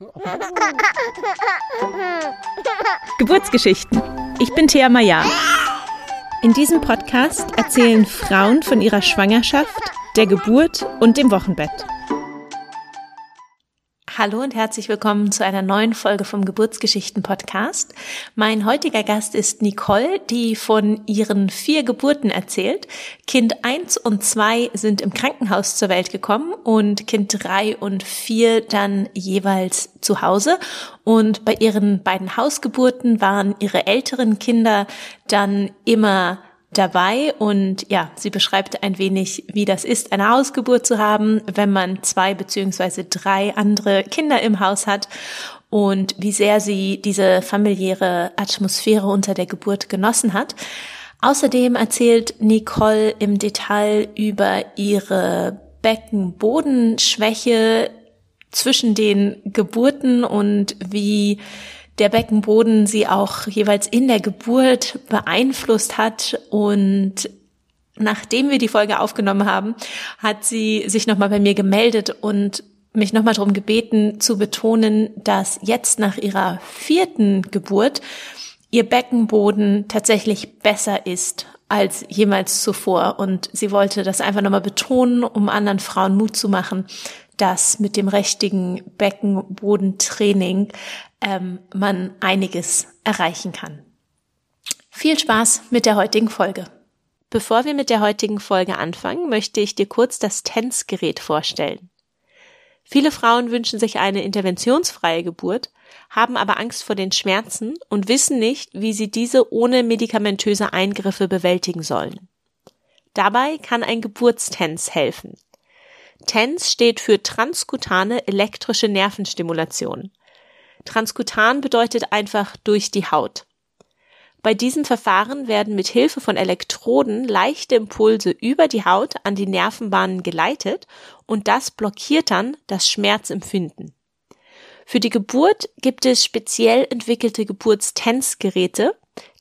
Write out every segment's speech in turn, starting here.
Geburtsgeschichten. Ich bin Thea Maya. In diesem Podcast erzählen Frauen von ihrer Schwangerschaft, der Geburt und dem Wochenbett. Hallo und herzlich willkommen zu einer neuen Folge vom Geburtsgeschichten Podcast. Mein heutiger Gast ist Nicole, die von ihren vier Geburten erzählt. Kind eins und zwei sind im Krankenhaus zur Welt gekommen und Kind drei und vier dann jeweils zu Hause. Und bei ihren beiden Hausgeburten waren ihre älteren Kinder dann immer dabei und ja, sie beschreibt ein wenig, wie das ist, eine Hausgeburt zu haben, wenn man zwei beziehungsweise drei andere Kinder im Haus hat und wie sehr sie diese familiäre Atmosphäre unter der Geburt genossen hat. Außerdem erzählt Nicole im Detail über ihre Beckenbodenschwäche zwischen den Geburten und wie der Beckenboden sie auch jeweils in der Geburt beeinflusst hat und nachdem wir die Folge aufgenommen haben, hat sie sich nochmal bei mir gemeldet und mich nochmal darum gebeten zu betonen, dass jetzt nach ihrer vierten Geburt ihr Beckenboden tatsächlich besser ist als jemals zuvor. Und sie wollte das einfach nochmal betonen, um anderen Frauen Mut zu machen, dass mit dem richtigen Beckenbodentraining ähm, man einiges erreichen kann. Viel Spaß mit der heutigen Folge. Bevor wir mit der heutigen Folge anfangen, möchte ich dir kurz das TENS-Gerät vorstellen. Viele Frauen wünschen sich eine interventionsfreie Geburt, haben aber Angst vor den Schmerzen und wissen nicht, wie sie diese ohne medikamentöse Eingriffe bewältigen sollen. Dabei kann ein Geburtstens helfen. TENS steht für transkutane elektrische Nervenstimulation. Transkutan bedeutet einfach durch die Haut. Bei diesem Verfahren werden mit Hilfe von Elektroden leichte Impulse über die Haut an die Nervenbahnen geleitet und das blockiert dann das Schmerzempfinden. Für die Geburt gibt es speziell entwickelte Geburtstensgeräte,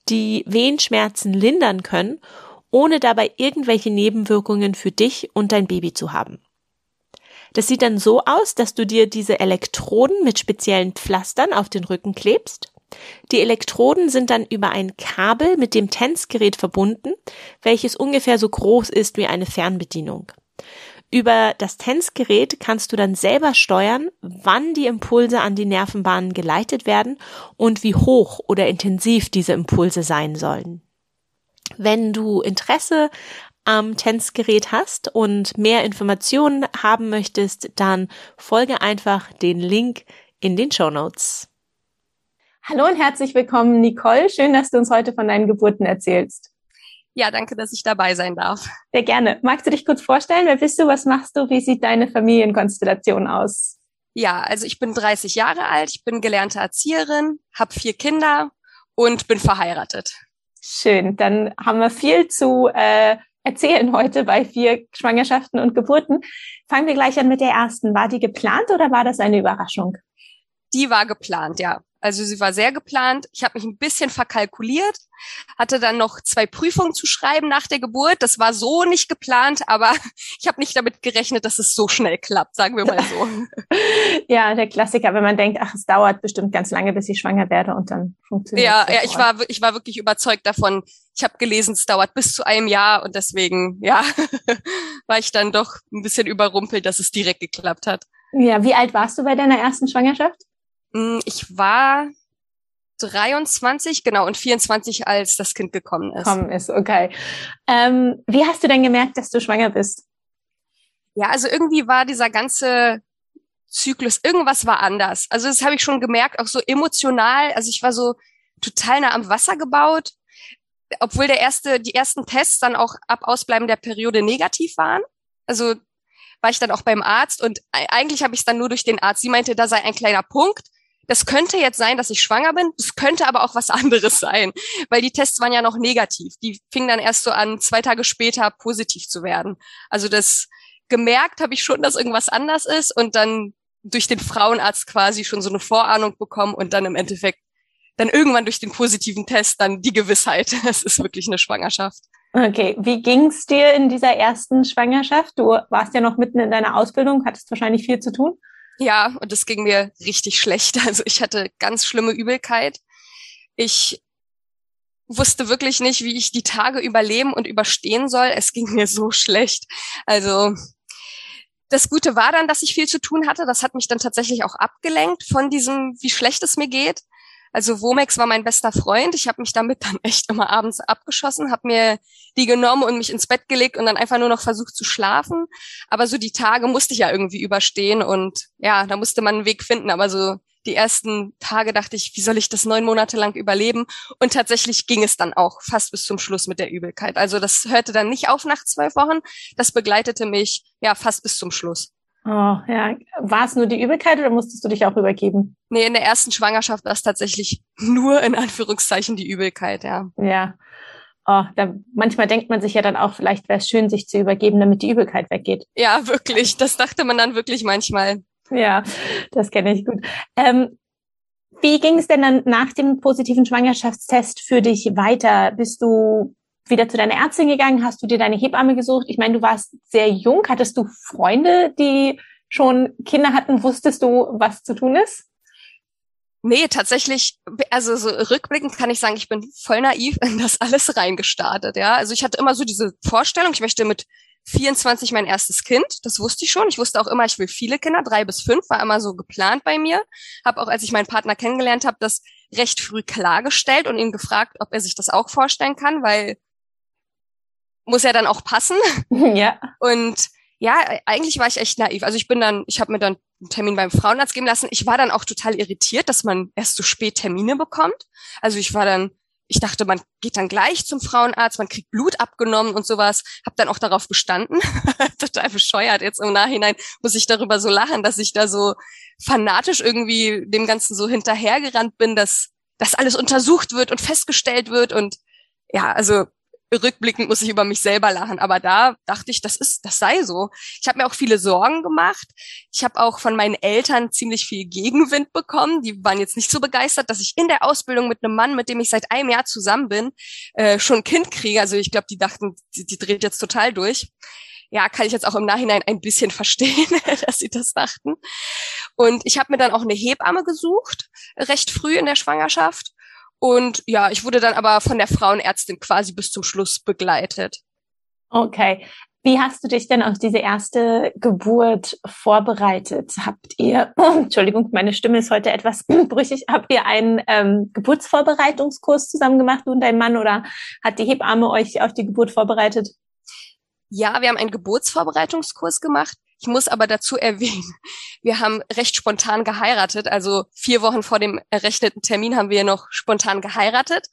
die Wehenschmerzen lindern können, ohne dabei irgendwelche Nebenwirkungen für dich und dein Baby zu haben. Das sieht dann so aus, dass du dir diese Elektroden mit speziellen Pflastern auf den Rücken klebst. Die Elektroden sind dann über ein Kabel mit dem Tänzgerät verbunden, welches ungefähr so groß ist wie eine Fernbedienung. Über das Tänzgerät kannst du dann selber steuern, wann die Impulse an die Nervenbahnen geleitet werden und wie hoch oder intensiv diese Impulse sein sollen. Wenn du Interesse am Tänzgerät hast und mehr Informationen haben möchtest, dann folge einfach den Link in den Show Notes. Hallo und herzlich willkommen, Nicole. Schön, dass du uns heute von deinen Geburten erzählst. Ja, danke, dass ich dabei sein darf. Sehr gerne. Magst du dich kurz vorstellen? Wer bist du? Was machst du? Wie sieht deine Familienkonstellation aus? Ja, also ich bin 30 Jahre alt, ich bin gelernte Erzieherin, habe vier Kinder und bin verheiratet. Schön, dann haben wir viel zu äh, erzählen heute bei vier Schwangerschaften und Geburten. Fangen wir gleich an mit der ersten. War die geplant oder war das eine Überraschung? Die war geplant, ja. Also sie war sehr geplant. Ich habe mich ein bisschen verkalkuliert, hatte dann noch zwei Prüfungen zu schreiben nach der Geburt. Das war so nicht geplant, aber ich habe nicht damit gerechnet, dass es so schnell klappt, sagen wir mal so. ja, der Klassiker, wenn man denkt, ach, es dauert bestimmt ganz lange, bis ich schwanger werde und dann funktioniert Ja, ja, ich war ich war wirklich überzeugt davon. Ich habe gelesen, es dauert bis zu einem Jahr und deswegen, ja, war ich dann doch ein bisschen überrumpelt, dass es direkt geklappt hat. Ja, wie alt warst du bei deiner ersten Schwangerschaft? Hm, ich war 23, genau, und 24, als das Kind gekommen ist. Gekommen ist, okay. Ähm, wie hast du denn gemerkt, dass du schwanger bist? Ja, also irgendwie war dieser ganze Zyklus, irgendwas war anders. Also das habe ich schon gemerkt, auch so emotional. Also ich war so total nah am Wasser gebaut, obwohl der erste, die ersten Tests dann auch ab Ausbleiben der Periode negativ waren. Also war ich dann auch beim Arzt und eigentlich habe ich es dann nur durch den Arzt. Sie meinte, da sei ein kleiner Punkt das könnte jetzt sein, dass ich schwanger bin. Das könnte aber auch was anderes sein, weil die Tests waren ja noch negativ. Die fingen dann erst so an, zwei Tage später positiv zu werden. Also das gemerkt habe ich schon, dass irgendwas anders ist und dann durch den Frauenarzt quasi schon so eine Vorahnung bekommen und dann im Endeffekt dann irgendwann durch den positiven Test dann die Gewissheit, es ist wirklich eine Schwangerschaft. Okay, wie ging's dir in dieser ersten Schwangerschaft? Du warst ja noch mitten in deiner Ausbildung, hattest wahrscheinlich viel zu tun. Ja, und es ging mir richtig schlecht. Also ich hatte ganz schlimme Übelkeit. Ich wusste wirklich nicht, wie ich die Tage überleben und überstehen soll. Es ging mir so schlecht. Also das Gute war dann, dass ich viel zu tun hatte. Das hat mich dann tatsächlich auch abgelenkt von diesem, wie schlecht es mir geht. Also Womex war mein bester Freund. Ich habe mich damit dann echt immer abends abgeschossen, habe mir die genommen und mich ins Bett gelegt und dann einfach nur noch versucht zu schlafen. Aber so die Tage musste ich ja irgendwie überstehen und ja, da musste man einen Weg finden. Aber so die ersten Tage dachte ich, wie soll ich das neun Monate lang überleben? Und tatsächlich ging es dann auch fast bis zum Schluss mit der Übelkeit. Also das hörte dann nicht auf nach zwölf Wochen. Das begleitete mich ja fast bis zum Schluss. Oh, ja. War es nur die Übelkeit oder musstest du dich auch übergeben? Nee, in der ersten Schwangerschaft war es tatsächlich nur in Anführungszeichen die Übelkeit, ja. Ja. Oh, da, manchmal denkt man sich ja dann auch, vielleicht wäre es schön, sich zu übergeben, damit die Übelkeit weggeht. Ja, wirklich. Das dachte man dann wirklich manchmal. Ja, das kenne ich gut. Ähm, wie ging es denn dann nach dem positiven Schwangerschaftstest für dich weiter? Bist du wieder zu deiner Ärztin gegangen? Hast du dir deine Hebamme gesucht? Ich meine, du warst sehr jung. Hattest du Freunde, die schon Kinder hatten? Wusstest du, was zu tun ist? Nee, tatsächlich, also so rückblickend kann ich sagen, ich bin voll naiv in das alles reingestartet, ja. Also ich hatte immer so diese Vorstellung, ich möchte mit 24 mein erstes Kind, das wusste ich schon. Ich wusste auch immer, ich will viele Kinder, drei bis fünf, war immer so geplant bei mir. Habe auch, als ich meinen Partner kennengelernt habe, das recht früh klargestellt und ihn gefragt, ob er sich das auch vorstellen kann, weil muss ja dann auch passen. Ja. Und ja, eigentlich war ich echt naiv. Also ich bin dann, ich habe mir dann einen Termin beim Frauenarzt geben lassen. Ich war dann auch total irritiert, dass man erst so spät Termine bekommt. Also ich war dann, ich dachte, man geht dann gleich zum Frauenarzt, man kriegt Blut abgenommen und sowas. Hab dann auch darauf bestanden. total bescheuert. Jetzt im Nachhinein muss ich darüber so lachen, dass ich da so fanatisch irgendwie dem Ganzen so hinterhergerannt bin, dass das alles untersucht wird und festgestellt wird und ja, also rückblickend muss ich über mich selber lachen, aber da dachte ich, das ist, das sei so. Ich habe mir auch viele Sorgen gemacht. Ich habe auch von meinen Eltern ziemlich viel Gegenwind bekommen. Die waren jetzt nicht so begeistert, dass ich in der Ausbildung mit einem Mann, mit dem ich seit einem Jahr zusammen bin, äh, schon ein Kind kriege. Also ich glaube, die dachten, die, die dreht jetzt total durch. Ja, kann ich jetzt auch im Nachhinein ein bisschen verstehen, dass sie das dachten. Und ich habe mir dann auch eine Hebamme gesucht, recht früh in der Schwangerschaft und ja, ich wurde dann aber von der Frauenärztin quasi bis zum Schluss begleitet. Okay. Wie hast du dich denn auf diese erste Geburt vorbereitet? Habt ihr, Entschuldigung, meine Stimme ist heute etwas brüchig, habt ihr einen ähm, Geburtsvorbereitungskurs zusammen gemacht, du und dein Mann, oder hat die Hebamme euch auf die Geburt vorbereitet? Ja, wir haben einen Geburtsvorbereitungskurs gemacht. Ich muss aber dazu erwähnen, wir haben recht spontan geheiratet. Also vier Wochen vor dem errechneten Termin haben wir noch spontan geheiratet.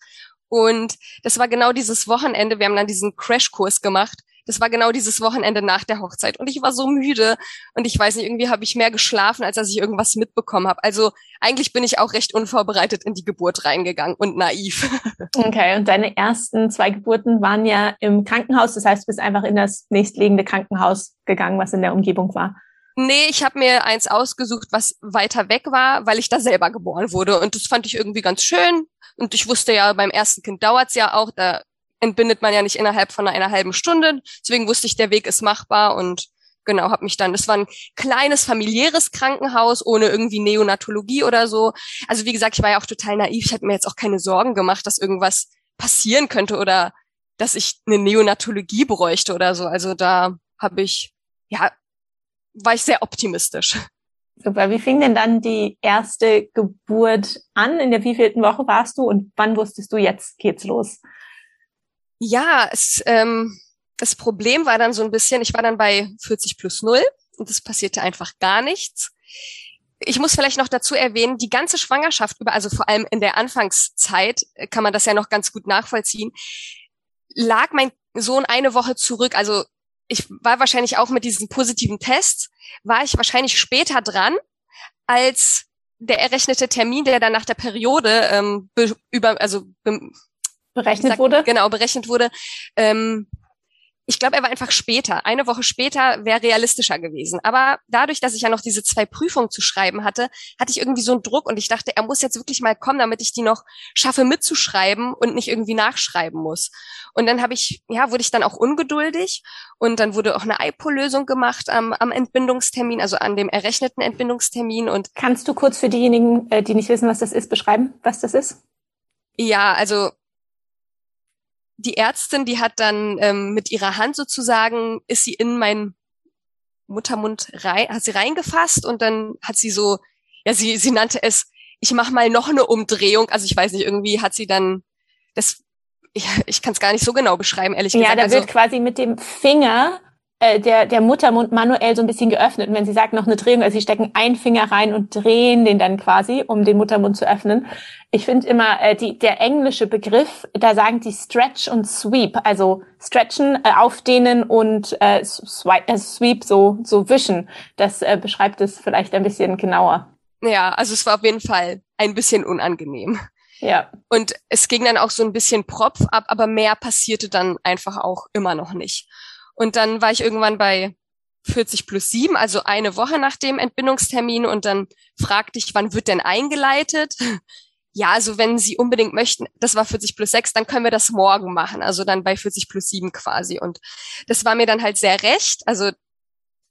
Und das war genau dieses Wochenende. Wir haben dann diesen Crashkurs gemacht das war genau dieses Wochenende nach der Hochzeit. Und ich war so müde und ich weiß nicht, irgendwie habe ich mehr geschlafen, als dass ich irgendwas mitbekommen habe. Also eigentlich bin ich auch recht unvorbereitet in die Geburt reingegangen und naiv. Okay, und deine ersten zwei Geburten waren ja im Krankenhaus. Das heißt, du bist einfach in das nächstliegende Krankenhaus gegangen, was in der Umgebung war. Nee, ich habe mir eins ausgesucht, was weiter weg war, weil ich da selber geboren wurde. Und das fand ich irgendwie ganz schön. Und ich wusste ja, beim ersten Kind dauert's ja auch. Da entbindet man ja nicht innerhalb von einer halben Stunde. Deswegen wusste ich, der Weg ist machbar und genau, habe mich dann, das war ein kleines familiäres Krankenhaus ohne irgendwie Neonatologie oder so. Also wie gesagt, ich war ja auch total naiv. Ich hatte mir jetzt auch keine Sorgen gemacht, dass irgendwas passieren könnte oder dass ich eine Neonatologie bräuchte oder so. Also da habe ich, ja, war ich sehr optimistisch. Super. Wie fing denn dann die erste Geburt an? In der wievielten Woche warst du und wann wusstest du, jetzt geht's los? Ja, es, ähm, das Problem war dann so ein bisschen, ich war dann bei 40 plus 0 und es passierte einfach gar nichts. Ich muss vielleicht noch dazu erwähnen, die ganze Schwangerschaft über, also vor allem in der Anfangszeit, äh, kann man das ja noch ganz gut nachvollziehen, lag mein Sohn eine Woche zurück. Also ich war wahrscheinlich auch mit diesen positiven Tests, war ich wahrscheinlich später dran als der errechnete Termin, der dann nach der Periode ähm, über, also berechnet sagt, wurde? Genau, berechnet wurde. Ähm, ich glaube, er war einfach später. Eine Woche später wäre realistischer gewesen. Aber dadurch, dass ich ja noch diese zwei Prüfungen zu schreiben hatte, hatte ich irgendwie so einen Druck und ich dachte, er muss jetzt wirklich mal kommen, damit ich die noch schaffe mitzuschreiben und nicht irgendwie nachschreiben muss. Und dann habe ich, ja, wurde ich dann auch ungeduldig und dann wurde auch eine IPO-Lösung gemacht am, am Entbindungstermin, also an dem errechneten Entbindungstermin. Und kannst du kurz für diejenigen, äh, die nicht wissen, was das ist, beschreiben, was das ist? Ja, also die Ärztin, die hat dann ähm, mit ihrer Hand sozusagen, ist sie in meinen Muttermund rein, hat sie reingefasst und dann hat sie so, ja, sie, sie nannte es, ich mach mal noch eine Umdrehung. Also ich weiß nicht, irgendwie hat sie dann, das, ich, ich kann es gar nicht so genau beschreiben, ehrlich gesagt. Ja, da also, wird quasi mit dem Finger äh, der, der Muttermund manuell so ein bisschen geöffnet. Und wenn sie sagt, noch eine Drehung, also sie stecken einen Finger rein und drehen den dann quasi, um den Muttermund zu öffnen. Ich finde immer, äh, die, der englische Begriff, da sagen die Stretch und Sweep, also stretchen, äh, aufdehnen und äh, swipe, äh, Sweep, so, so wischen. Das äh, beschreibt es vielleicht ein bisschen genauer. Ja, also es war auf jeden Fall ein bisschen unangenehm. Ja. Und es ging dann auch so ein bisschen Propf ab, aber mehr passierte dann einfach auch immer noch nicht. Und dann war ich irgendwann bei 40 plus 7, also eine Woche nach dem Entbindungstermin. Und dann fragte ich, wann wird denn eingeleitet? Ja, also wenn Sie unbedingt möchten, das war 40 plus 6, dann können wir das morgen machen. Also dann bei 40 plus 7 quasi. Und das war mir dann halt sehr recht. Also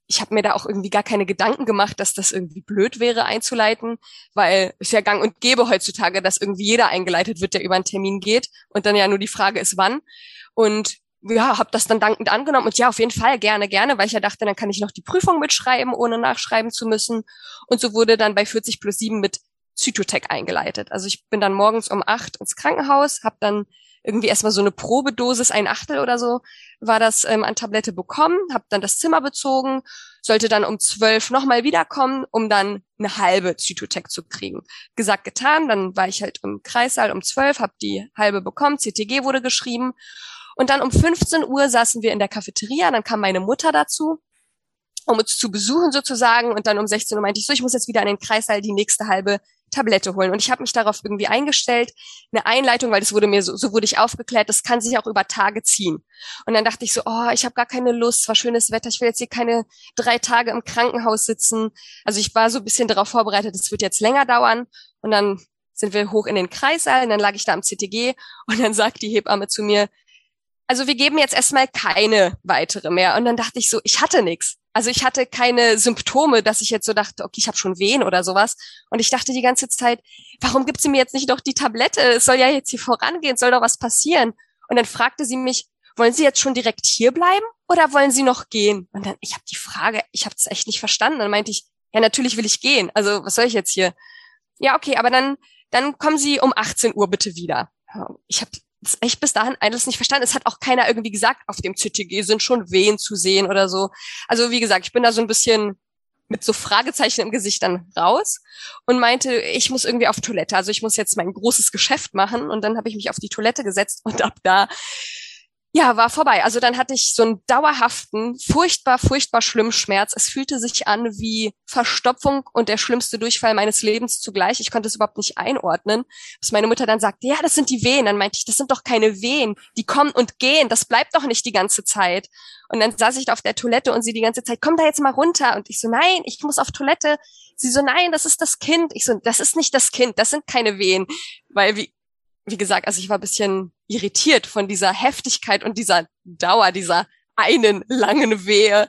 ich habe mir da auch irgendwie gar keine Gedanken gemacht, dass das irgendwie blöd wäre einzuleiten, weil es ja gang und gäbe heutzutage, dass irgendwie jeder eingeleitet wird, der über einen Termin geht und dann ja nur die Frage ist, wann. Und ja, habe das dann dankend angenommen und ja, auf jeden Fall gerne, gerne, weil ich ja dachte, dann kann ich noch die Prüfung mitschreiben, ohne nachschreiben zu müssen. Und so wurde dann bei 40 plus 7 mit Zytotec eingeleitet. Also ich bin dann morgens um acht ins Krankenhaus, habe dann irgendwie erstmal so eine Probedosis, ein Achtel oder so, war das ähm, an Tablette bekommen, habe dann das Zimmer bezogen, sollte dann um zwölf nochmal wiederkommen, um dann eine halbe Zytotec zu kriegen. Gesagt, getan, dann war ich halt im Kreissaal um zwölf, habe die halbe bekommen, CTG wurde geschrieben und dann um 15 Uhr saßen wir in der Cafeteria, dann kam meine Mutter dazu, um uns zu besuchen sozusagen. Und dann um 16 Uhr meinte ich so, ich muss jetzt wieder an den Kreissaal die nächste halbe Tablette holen. Und ich habe mich darauf irgendwie eingestellt, eine Einleitung, weil das wurde mir so, so wurde ich aufgeklärt, das kann sich auch über Tage ziehen. Und dann dachte ich so, oh, ich habe gar keine Lust, war schönes Wetter, ich will jetzt hier keine drei Tage im Krankenhaus sitzen. Also ich war so ein bisschen darauf vorbereitet, es wird jetzt länger dauern. Und dann sind wir hoch in den Kreissaal, und dann lag ich da am CTG und dann sagt die Hebamme zu mir, also wir geben jetzt erstmal keine weitere mehr. Und dann dachte ich so, ich hatte nichts. Also ich hatte keine Symptome, dass ich jetzt so dachte, okay, ich habe schon Wehen oder sowas. Und ich dachte die ganze Zeit, warum gibt sie mir jetzt nicht doch die Tablette? Es soll ja jetzt hier vorangehen, soll doch was passieren. Und dann fragte sie mich, wollen Sie jetzt schon direkt hier bleiben oder wollen Sie noch gehen? Und dann, ich habe die Frage, ich habe es echt nicht verstanden. Dann meinte ich, ja, natürlich will ich gehen. Also was soll ich jetzt hier? Ja, okay, aber dann, dann kommen Sie um 18 Uhr bitte wieder. Ich habe echt bis dahin alles nicht verstanden. Es hat auch keiner irgendwie gesagt, auf dem CTG sind schon Wehen zu sehen oder so. Also wie gesagt, ich bin da so ein bisschen mit so Fragezeichen im Gesicht dann raus und meinte, ich muss irgendwie auf Toilette. Also ich muss jetzt mein großes Geschäft machen. Und dann habe ich mich auf die Toilette gesetzt und ab da ja, war vorbei. Also dann hatte ich so einen dauerhaften, furchtbar, furchtbar schlimmen Schmerz. Es fühlte sich an wie Verstopfung und der schlimmste Durchfall meines Lebens zugleich. Ich konnte es überhaupt nicht einordnen. Bis meine Mutter dann sagte, ja, das sind die Wehen. Dann meinte ich, das sind doch keine Wehen. Die kommen und gehen. Das bleibt doch nicht die ganze Zeit. Und dann saß ich auf der Toilette und sie die ganze Zeit, komm da jetzt mal runter. Und ich so, nein, ich muss auf Toilette. Sie so, nein, das ist das Kind. Ich so, das ist nicht das Kind, das sind keine Wehen. Weil, wie, wie gesagt, also ich war bisschen irritiert von dieser Heftigkeit und dieser Dauer dieser einen langen Wehe,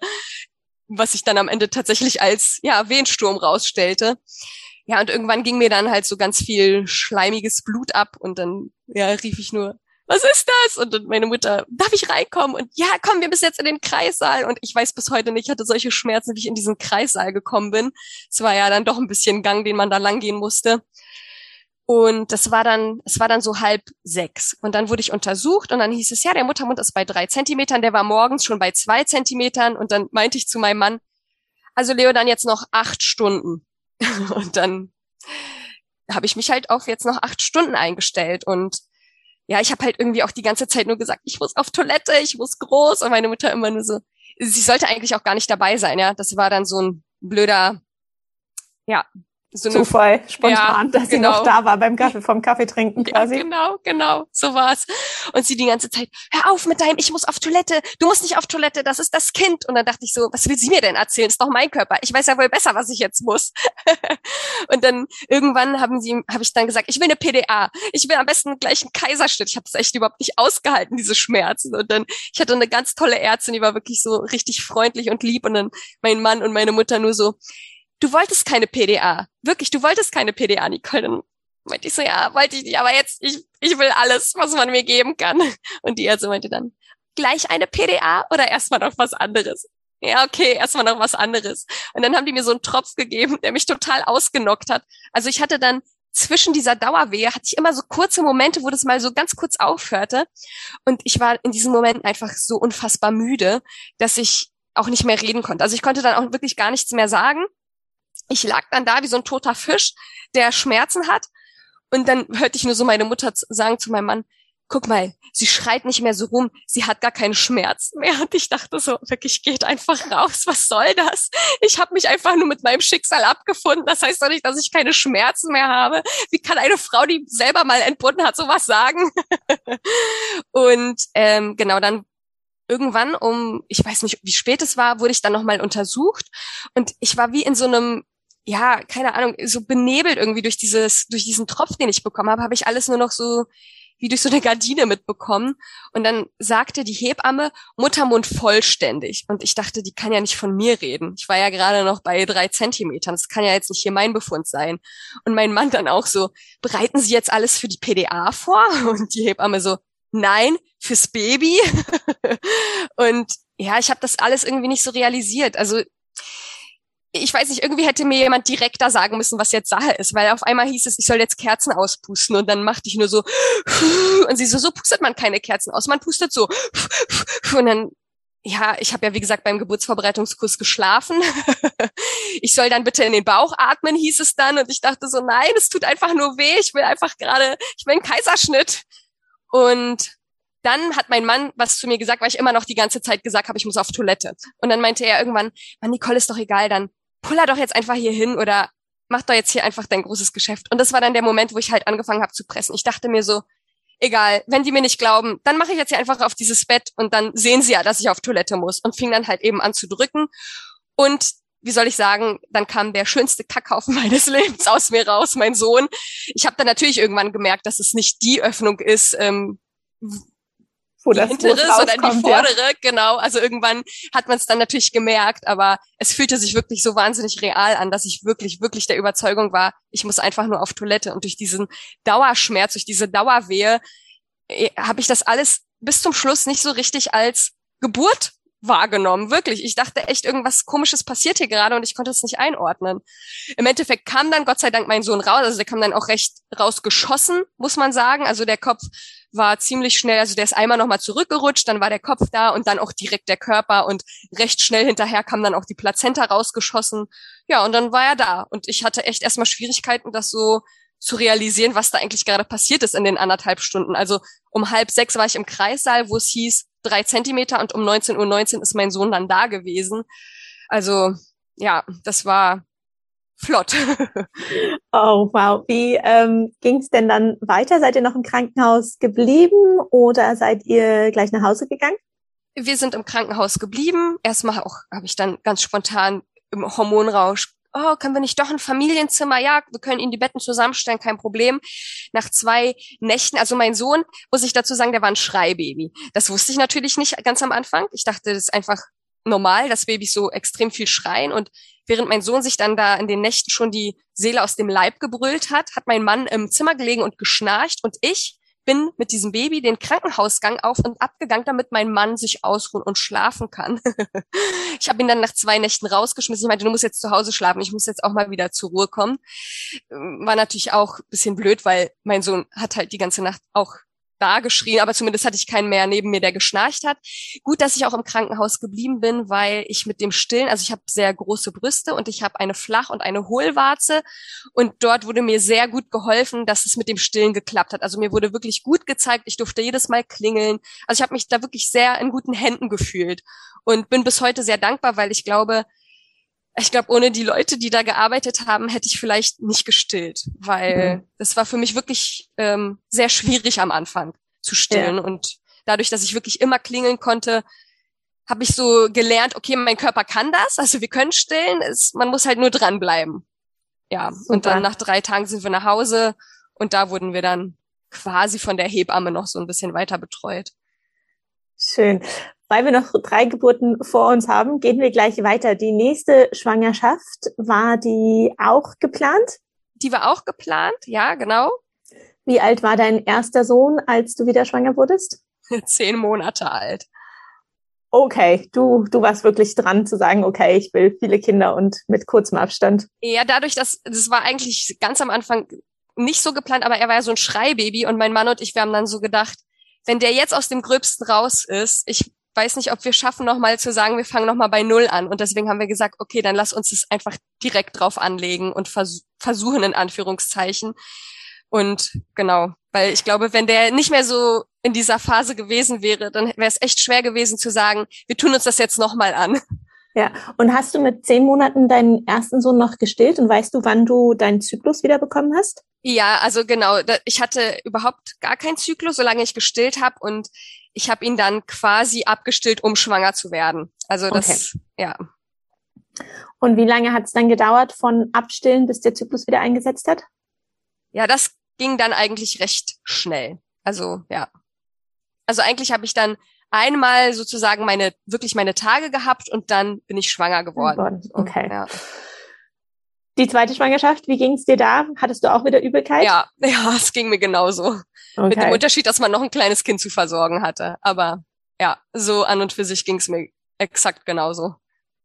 was sich dann am Ende tatsächlich als ja Wehensturm rausstellte. Ja, und irgendwann ging mir dann halt so ganz viel schleimiges Blut ab und dann ja rief ich nur was ist das? Und meine Mutter, darf ich reinkommen? Und ja, komm, wir müssen jetzt in den Kreissaal. Und ich weiß bis heute nicht, ich hatte solche Schmerzen, wie ich in diesen Kreissaal gekommen bin. Es war ja dann doch ein bisschen Gang, den man da lang gehen musste. Und das war dann, es war dann so halb sechs. Und dann wurde ich untersucht und dann hieß es, ja, der Muttermund ist bei drei Zentimetern, der war morgens schon bei zwei Zentimetern. Und dann meinte ich zu meinem Mann, also Leo, dann jetzt noch acht Stunden. und dann habe ich mich halt auf jetzt noch acht Stunden eingestellt. Und ja, ich habe halt irgendwie auch die ganze Zeit nur gesagt, ich muss auf Toilette, ich muss groß. Und meine Mutter immer nur so, sie sollte eigentlich auch gar nicht dabei sein, ja. Das war dann so ein blöder, ja, so Zufall, spontan, ja, dass genau. sie noch da war beim Kaffee, vom Kaffee trinken quasi. Ja, genau, genau, so war's. Und sie die ganze Zeit, hör auf mit deinem, ich muss auf Toilette, du musst nicht auf Toilette, das ist das Kind. Und dann dachte ich so, was will sie mir denn erzählen? Ist doch mein Körper. Ich weiß ja wohl besser, was ich jetzt muss. und dann irgendwann haben sie, habe ich dann gesagt, ich will eine PDA. Ich will am besten gleich einen Kaiserschnitt. Ich habe das echt überhaupt nicht ausgehalten, diese Schmerzen. Und dann, ich hatte eine ganz tolle Ärztin, die war wirklich so richtig freundlich und lieb. Und dann mein Mann und meine Mutter nur so, du wolltest keine PDA. Wirklich, du wolltest keine PDA, Nicole. Dann meinte ich so, ja, wollte ich nicht, aber jetzt, ich, ich will alles, was man mir geben kann. Und die Ärzte meinte dann, gleich eine PDA oder erstmal noch was anderes? Ja, okay, erstmal noch was anderes. Und dann haben die mir so einen Tropf gegeben, der mich total ausgenockt hat. Also ich hatte dann zwischen dieser Dauerwehe hatte ich immer so kurze Momente, wo das mal so ganz kurz aufhörte. Und ich war in diesem Moment einfach so unfassbar müde, dass ich auch nicht mehr reden konnte. Also ich konnte dann auch wirklich gar nichts mehr sagen ich lag dann da wie so ein toter Fisch, der Schmerzen hat. Und dann hörte ich nur so meine Mutter sagen zu meinem Mann, guck mal, sie schreit nicht mehr so rum, sie hat gar keinen Schmerz mehr. Und ich dachte so, wirklich, geht einfach raus, was soll das? Ich habe mich einfach nur mit meinem Schicksal abgefunden. Das heißt doch nicht, dass ich keine Schmerzen mehr habe. Wie kann eine Frau, die selber mal entbunden hat, sowas sagen? und ähm, genau, dann irgendwann um, ich weiß nicht, wie spät es war, wurde ich dann nochmal untersucht. Und ich war wie in so einem ja, keine Ahnung, so benebelt irgendwie durch dieses, durch diesen Tropf, den ich bekommen habe, habe ich alles nur noch so wie durch so eine Gardine mitbekommen. Und dann sagte die Hebamme Muttermund vollständig. Und ich dachte, die kann ja nicht von mir reden. Ich war ja gerade noch bei drei Zentimetern. Das kann ja jetzt nicht hier mein Befund sein. Und mein Mann dann auch so, bereiten Sie jetzt alles für die PDA vor? Und die Hebamme so, nein, fürs Baby. und ja, ich habe das alles irgendwie nicht so realisiert. Also ich weiß nicht, irgendwie hätte mir jemand direkter sagen müssen, was jetzt Sache ist, weil auf einmal hieß es, ich soll jetzt Kerzen auspusten und dann machte ich nur so und sie so, so pustet man keine Kerzen aus, man pustet so und dann ja, ich habe ja wie gesagt beim Geburtsvorbereitungskurs geschlafen. ich soll dann bitte in den Bauch atmen, hieß es dann und ich dachte so, nein, es tut einfach nur weh, ich will einfach gerade, ich will einen Kaiserschnitt und dann hat mein Mann was zu mir gesagt, weil ich immer noch die ganze Zeit gesagt habe, ich muss auf Toilette. Und dann meinte er irgendwann, Mann, Nicole ist doch egal, dann puller doch jetzt einfach hier hin oder mach doch jetzt hier einfach dein großes Geschäft. Und das war dann der Moment, wo ich halt angefangen habe zu pressen. Ich dachte mir so, egal, wenn die mir nicht glauben, dann mache ich jetzt hier einfach auf dieses Bett und dann sehen sie ja, dass ich auf Toilette muss und fing dann halt eben an zu drücken. Und wie soll ich sagen, dann kam der schönste Kackhaufen meines Lebens aus mir raus, mein Sohn. Ich habe dann natürlich irgendwann gemerkt, dass es nicht die Öffnung ist, ähm, wo die das hintere, sondern die vordere, ja. genau. Also irgendwann hat man es dann natürlich gemerkt, aber es fühlte sich wirklich so wahnsinnig real an, dass ich wirklich, wirklich der Überzeugung war, ich muss einfach nur auf Toilette. Und durch diesen Dauerschmerz, durch diese Dauerwehe, äh, habe ich das alles bis zum Schluss nicht so richtig als Geburt wahrgenommen, wirklich. Ich dachte echt, irgendwas Komisches passiert hier gerade und ich konnte es nicht einordnen. Im Endeffekt kam dann Gott sei Dank mein Sohn raus, also der kam dann auch recht rausgeschossen, muss man sagen. Also der Kopf war ziemlich schnell, also der ist einmal nochmal zurückgerutscht, dann war der Kopf da und dann auch direkt der Körper und recht schnell hinterher kam dann auch die Plazenta rausgeschossen. Ja, und dann war er da und ich hatte echt erstmal Schwierigkeiten, das so zu realisieren, was da eigentlich gerade passiert ist in den anderthalb Stunden. Also um halb sechs war ich im Kreissaal, wo es hieß, drei Zentimeter und um 19.19 Uhr 19 ist mein Sohn dann da gewesen. Also ja, das war flott. oh, wow. Wie ähm, ging es denn dann weiter? Seid ihr noch im Krankenhaus geblieben oder seid ihr gleich nach Hause gegangen? Wir sind im Krankenhaus geblieben. Erstmal auch habe ich dann ganz spontan im Hormonrausch oh, können wir nicht doch ein Familienzimmer? Ja, wir können ihnen die Betten zusammenstellen, kein Problem. Nach zwei Nächten, also mein Sohn, muss ich dazu sagen, der war ein Schreibaby. Das wusste ich natürlich nicht ganz am Anfang. Ich dachte, das ist einfach normal, dass Babys so extrem viel schreien. Und während mein Sohn sich dann da in den Nächten schon die Seele aus dem Leib gebrüllt hat, hat mein Mann im Zimmer gelegen und geschnarcht und ich bin mit diesem Baby den Krankenhausgang auf und ab gegangen, damit mein Mann sich ausruhen und schlafen kann. ich habe ihn dann nach zwei Nächten rausgeschmissen. Ich meinte, du musst jetzt zu Hause schlafen, ich muss jetzt auch mal wieder zur Ruhe kommen. War natürlich auch bisschen blöd, weil mein Sohn hat halt die ganze Nacht auch da geschrien, aber zumindest hatte ich keinen mehr neben mir, der geschnarcht hat. Gut, dass ich auch im Krankenhaus geblieben bin, weil ich mit dem Stillen, also ich habe sehr große Brüste und ich habe eine Flach- und eine Hohlwarze und dort wurde mir sehr gut geholfen, dass es mit dem Stillen geklappt hat. Also mir wurde wirklich gut gezeigt, ich durfte jedes Mal klingeln. Also ich habe mich da wirklich sehr in guten Händen gefühlt und bin bis heute sehr dankbar, weil ich glaube, ich glaube, ohne die Leute, die da gearbeitet haben, hätte ich vielleicht nicht gestillt, weil mhm. das war für mich wirklich ähm, sehr schwierig am Anfang zu stillen. Ja. Und dadurch, dass ich wirklich immer klingeln konnte, habe ich so gelernt, okay, mein Körper kann das, also wir können stillen, es, man muss halt nur dranbleiben. Ja, Super. und dann nach drei Tagen sind wir nach Hause und da wurden wir dann quasi von der Hebamme noch so ein bisschen weiter betreut. Schön. Weil wir noch drei Geburten vor uns haben, gehen wir gleich weiter. Die nächste Schwangerschaft, war die auch geplant? Die war auch geplant, ja, genau. Wie alt war dein erster Sohn, als du wieder schwanger wurdest? Zehn Monate alt. Okay, du, du warst wirklich dran zu sagen, okay, ich will viele Kinder und mit kurzem Abstand. Ja, dadurch, dass das war eigentlich ganz am Anfang nicht so geplant, aber er war ja so ein Schreibaby und mein Mann und ich, wir haben dann so gedacht, wenn der jetzt aus dem Gröbsten raus ist, ich weiß nicht, ob wir schaffen, nochmal zu sagen, wir fangen nochmal bei Null an. Und deswegen haben wir gesagt, okay, dann lass uns es einfach direkt drauf anlegen und vers versuchen, in Anführungszeichen. Und genau, weil ich glaube, wenn der nicht mehr so in dieser Phase gewesen wäre, dann wäre es echt schwer gewesen zu sagen, wir tun uns das jetzt nochmal an. Ja, und hast du mit zehn Monaten deinen ersten Sohn noch gestillt und weißt du, wann du deinen Zyklus wieder bekommen hast? Ja, also genau. Ich hatte überhaupt gar keinen Zyklus, solange ich gestillt habe und ich habe ihn dann quasi abgestillt, um schwanger zu werden. Also das, okay. ja. Und wie lange hat es dann gedauert von Abstillen, bis der Zyklus wieder eingesetzt hat? Ja, das ging dann eigentlich recht schnell. Also ja. Also eigentlich habe ich dann einmal sozusagen meine wirklich meine Tage gehabt und dann bin ich schwanger geworden. Okay. Ja. Die zweite Schwangerschaft, wie ging es dir da? Hattest du auch wieder Übelkeit? Ja, ja, es ging mir genauso. Okay. Mit dem Unterschied, dass man noch ein kleines Kind zu versorgen hatte. Aber ja, so an und für sich ging es mir exakt genauso.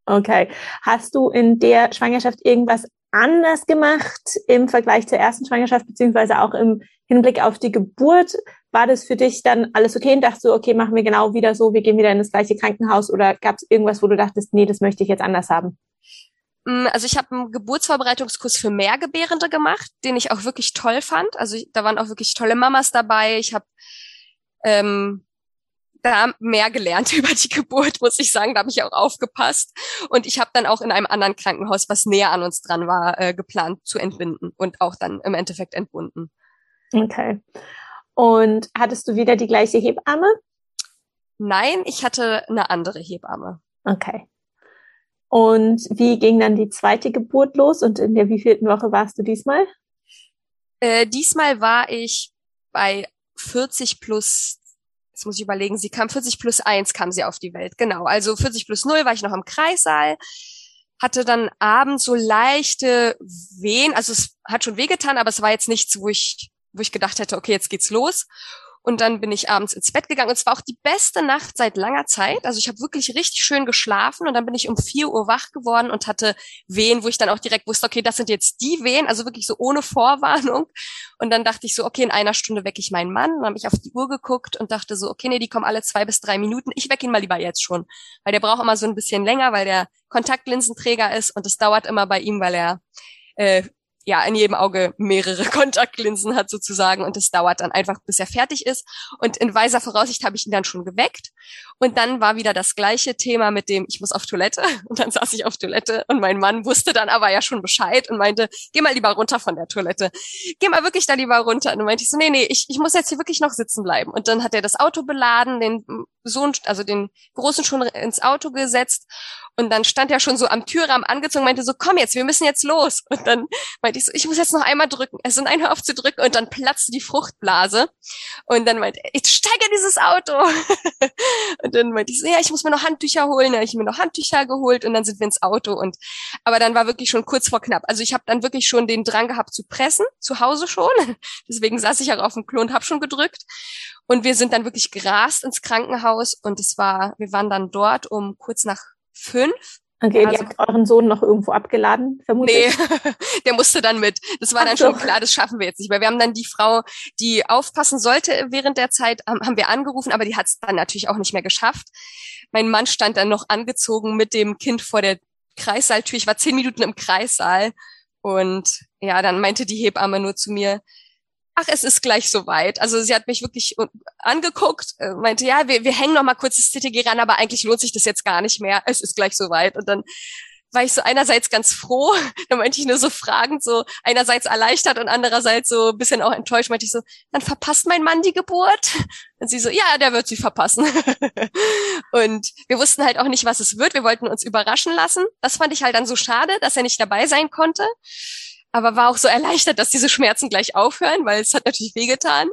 Okay. Hast du in der Schwangerschaft irgendwas anders gemacht im Vergleich zur ersten Schwangerschaft, beziehungsweise auch im Hinblick auf die Geburt? War das für dich dann alles okay und dachtest du, okay, machen wir genau wieder so, wir gehen wieder in das gleiche Krankenhaus oder gab es irgendwas, wo du dachtest, nee, das möchte ich jetzt anders haben? Mm, also ich habe einen Geburtsvorbereitungskurs für Mehrgebärende gemacht, den ich auch wirklich toll fand. Also da waren auch wirklich tolle Mamas dabei. Ich habe ähm, da mehr gelernt über die Geburt, muss ich sagen. Da habe ich auch aufgepasst. Und ich habe dann auch in einem anderen Krankenhaus, was näher an uns dran war, äh, geplant zu entbinden und auch dann im Endeffekt entbunden. Okay. Und hattest du wieder die gleiche Hebamme? Nein, ich hatte eine andere Hebamme. Okay. Und wie ging dann die zweite Geburt los und in der wievielten Woche warst du diesmal? Äh, diesmal war ich bei 40 plus, jetzt muss ich überlegen, sie kam 40 plus 1 kam sie auf die Welt, genau. Also 40 plus 0 war ich noch im Kreissaal, hatte dann abends so leichte Wehen, also es hat schon wehgetan, aber es war jetzt nichts, wo ich, wo ich gedacht hätte, okay, jetzt geht's los. Und dann bin ich abends ins Bett gegangen. Und es war auch die beste Nacht seit langer Zeit. Also ich habe wirklich richtig schön geschlafen und dann bin ich um vier Uhr wach geworden und hatte Wehen, wo ich dann auch direkt wusste, okay, das sind jetzt die Wehen, also wirklich so ohne Vorwarnung. Und dann dachte ich so, okay, in einer Stunde wecke ich meinen Mann. Dann habe ich auf die Uhr geguckt und dachte so, okay, nee, die kommen alle zwei bis drei Minuten. Ich wecke ihn mal lieber jetzt schon. Weil der braucht immer so ein bisschen länger, weil der Kontaktlinsenträger ist und es dauert immer bei ihm, weil er äh, ja in jedem Auge mehrere Kontaktlinsen hat sozusagen und es dauert dann einfach, bis er fertig ist. Und in weiser Voraussicht habe ich ihn dann schon geweckt. Und dann war wieder das gleiche Thema mit dem, ich muss auf Toilette. Und dann saß ich auf Toilette und mein Mann wusste dann aber ja schon Bescheid und meinte, geh mal lieber runter von der Toilette. Geh mal wirklich da lieber runter. Und dann meinte ich so, nee, nee, ich, ich muss jetzt hier wirklich noch sitzen bleiben. Und dann hat er das Auto beladen, den Sohn, also den Großen schon ins Auto gesetzt. Und dann stand er schon so am Türrahmen angezogen, meinte so, komm jetzt, wir müssen jetzt los. Und dann meinte ich so, ich muss jetzt noch einmal drücken. Es sind ein, hör auf zu drücken. Und dann platzte die Fruchtblase. Und dann meinte er, jetzt steige dieses Auto. und dann meinte ich so, ja, ich muss mir noch Handtücher holen. Dann habe ich mir noch Handtücher geholt und dann sind wir ins Auto. Und aber dann war wirklich schon kurz vor knapp. Also ich habe dann wirklich schon den Drang gehabt zu pressen, zu Hause schon. Deswegen saß ich auch auf dem Klo und habe schon gedrückt. Und wir sind dann wirklich gerast ins Krankenhaus und es war, wir waren dann dort um kurz nach fünf. Okay, also, ihr habt euren Sohn noch irgendwo abgeladen, vermutlich? Nee, der musste dann mit. Das war dann schon klar, das schaffen wir jetzt nicht. Weil wir haben dann die Frau, die aufpassen sollte während der Zeit, haben wir angerufen, aber die hat es dann natürlich auch nicht mehr geschafft. Mein Mann stand dann noch angezogen mit dem Kind vor der Kreissaaltür. Ich war zehn Minuten im Kreissaal. Und ja, dann meinte die Hebamme nur zu mir, ach, es ist gleich soweit. Also sie hat mich wirklich angeguckt, äh, meinte, ja, wir, wir hängen noch mal kurz das CTG ran, aber eigentlich lohnt sich das jetzt gar nicht mehr. Es ist gleich soweit. Und dann war ich so einerseits ganz froh, da meinte ich nur so fragend, so einerseits erleichtert und andererseits so ein bisschen auch enttäuscht, meinte ich so, dann verpasst mein Mann die Geburt? Und sie so, ja, der wird sie verpassen. und wir wussten halt auch nicht, was es wird. Wir wollten uns überraschen lassen. Das fand ich halt dann so schade, dass er nicht dabei sein konnte. Aber war auch so erleichtert, dass diese Schmerzen gleich aufhören, weil es hat natürlich wehgetan.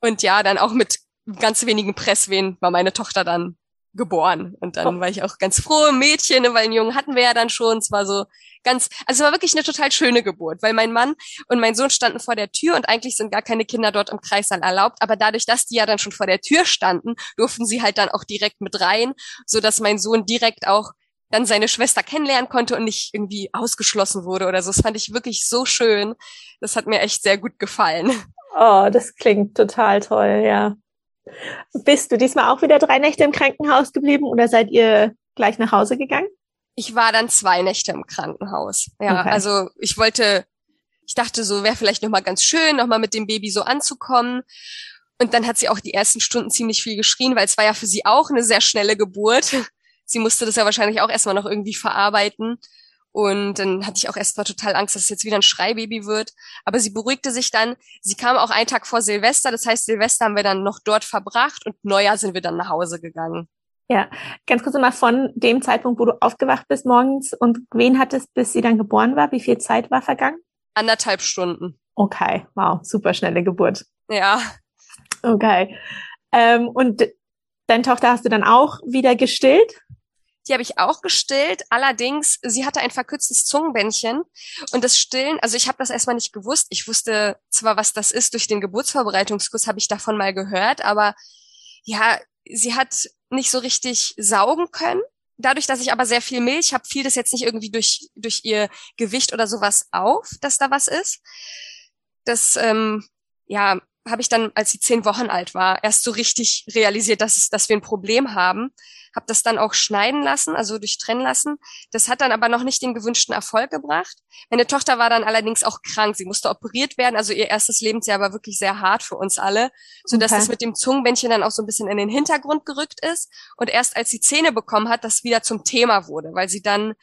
Und ja, dann auch mit ganz wenigen Presswehen war meine Tochter dann geboren. Und dann oh. war ich auch ganz froh, Mädchen, weil einen Jungen hatten wir ja dann schon. Es war so ganz, also es war wirklich eine total schöne Geburt, weil mein Mann und mein Sohn standen vor der Tür und eigentlich sind gar keine Kinder dort im Kreissaal erlaubt. Aber dadurch, dass die ja dann schon vor der Tür standen, durften sie halt dann auch direkt mit rein, so dass mein Sohn direkt auch dann seine Schwester kennenlernen konnte und nicht irgendwie ausgeschlossen wurde oder so. Das fand ich wirklich so schön. Das hat mir echt sehr gut gefallen. Oh, das klingt total toll, ja. Bist du diesmal auch wieder drei Nächte im Krankenhaus geblieben oder seid ihr gleich nach Hause gegangen? Ich war dann zwei Nächte im Krankenhaus. Ja, okay. also ich wollte, ich dachte so, wäre vielleicht nochmal ganz schön, nochmal mit dem Baby so anzukommen. Und dann hat sie auch die ersten Stunden ziemlich viel geschrien, weil es war ja für sie auch eine sehr schnelle Geburt. Sie musste das ja wahrscheinlich auch erstmal noch irgendwie verarbeiten. Und dann hatte ich auch erstmal total Angst, dass es jetzt wieder ein Schreibaby wird. Aber sie beruhigte sich dann. Sie kam auch einen Tag vor Silvester. Das heißt, Silvester haben wir dann noch dort verbracht und Neujahr sind wir dann nach Hause gegangen. Ja, ganz kurz mal von dem Zeitpunkt, wo du aufgewacht bist morgens und wen hattest, bis sie dann geboren war. Wie viel Zeit war vergangen? Anderthalb Stunden. Okay, wow, super schnelle Geburt. Ja. Okay. Ähm, und deine Tochter hast du dann auch wieder gestillt? Die habe ich auch gestillt. Allerdings, sie hatte ein verkürztes Zungenbändchen. Und das Stillen, also ich habe das erstmal nicht gewusst. Ich wusste zwar, was das ist, durch den Geburtsvorbereitungskurs habe ich davon mal gehört, aber ja, sie hat nicht so richtig saugen können. Dadurch, dass ich aber sehr viel Milch habe, fiel das jetzt nicht irgendwie durch, durch ihr Gewicht oder sowas auf, dass da was ist. Das, ähm, ja, habe ich dann, als sie zehn Wochen alt war, erst so richtig realisiert, dass, dass wir ein Problem haben habe das dann auch schneiden lassen, also durchtrennen lassen. Das hat dann aber noch nicht den gewünschten Erfolg gebracht. Meine Tochter war dann allerdings auch krank. Sie musste operiert werden. Also ihr erstes Lebensjahr war wirklich sehr hart für uns alle, so dass okay. das mit dem Zungenbändchen dann auch so ein bisschen in den Hintergrund gerückt ist. Und erst als sie Zähne bekommen hat, das wieder zum Thema wurde, weil sie dann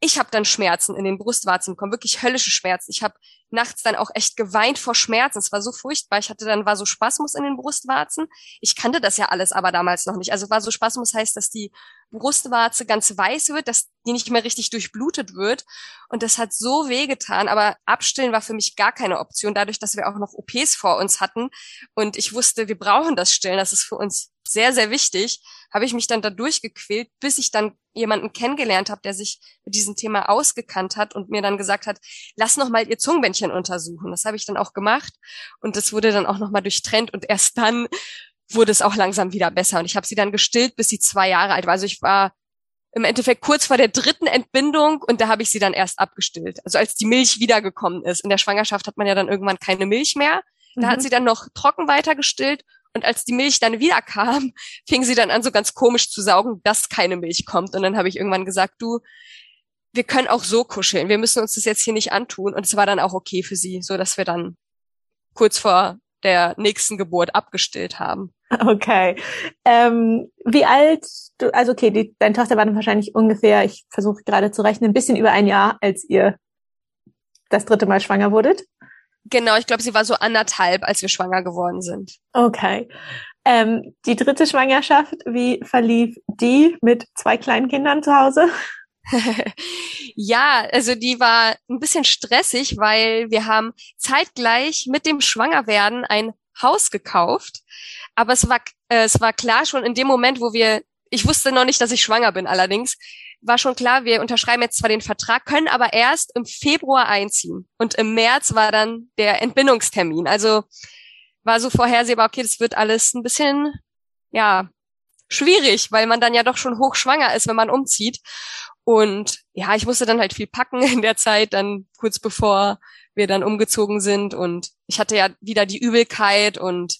ich habe dann Schmerzen in den Brustwarzen bekommen, wirklich höllische Schmerzen. Ich habe nachts dann auch echt geweint vor Schmerzen. Es war so furchtbar. Ich hatte dann war so Spasmus in den Brustwarzen. Ich kannte das ja alles aber damals noch nicht. Also war so Spasmus heißt, dass die Brustwarze ganz weiß wird, dass die nicht mehr richtig durchblutet wird. Und das hat so wehgetan. Aber abstillen war für mich gar keine Option, dadurch, dass wir auch noch OPs vor uns hatten. Und ich wusste, wir brauchen das Stillen. Das ist für uns sehr, sehr wichtig habe ich mich dann da durchgequält, bis ich dann jemanden kennengelernt habe, der sich mit diesem Thema ausgekannt hat und mir dann gesagt hat, lass noch mal ihr Zungenbändchen untersuchen. Das habe ich dann auch gemacht und das wurde dann auch noch mal durchtrennt und erst dann wurde es auch langsam wieder besser und ich habe sie dann gestillt, bis sie zwei Jahre alt war. Also ich war im Endeffekt kurz vor der dritten Entbindung und da habe ich sie dann erst abgestillt. Also als die Milch wiedergekommen ist. In der Schwangerschaft hat man ja dann irgendwann keine Milch mehr. Da mhm. hat sie dann noch trocken weiter gestillt und als die Milch dann wieder kam, fing sie dann an, so ganz komisch zu saugen, dass keine Milch kommt. Und dann habe ich irgendwann gesagt, du, wir können auch so kuscheln. Wir müssen uns das jetzt hier nicht antun. Und es war dann auch okay für sie, so dass wir dann kurz vor der nächsten Geburt abgestillt haben. Okay. Ähm, wie alt, du, also okay, die, deine Tochter war dann wahrscheinlich ungefähr, ich versuche gerade zu rechnen, ein bisschen über ein Jahr, als ihr das dritte Mal schwanger wurdet. Genau, ich glaube, sie war so anderthalb, als wir schwanger geworden sind. Okay. Ähm, die dritte Schwangerschaft, wie verlief die mit zwei kleinen Kindern zu Hause? ja, also die war ein bisschen stressig, weil wir haben zeitgleich mit dem Schwangerwerden ein Haus gekauft. Aber es war, äh, es war klar schon in dem Moment, wo wir, ich wusste noch nicht, dass ich schwanger bin allerdings, war schon klar, wir unterschreiben jetzt zwar den Vertrag, können aber erst im Februar einziehen. Und im März war dann der Entbindungstermin. Also war so vorhersehbar, okay, das wird alles ein bisschen, ja, schwierig, weil man dann ja doch schon hochschwanger ist, wenn man umzieht. Und ja, ich musste dann halt viel packen in der Zeit, dann kurz bevor wir dann umgezogen sind. Und ich hatte ja wieder die Übelkeit und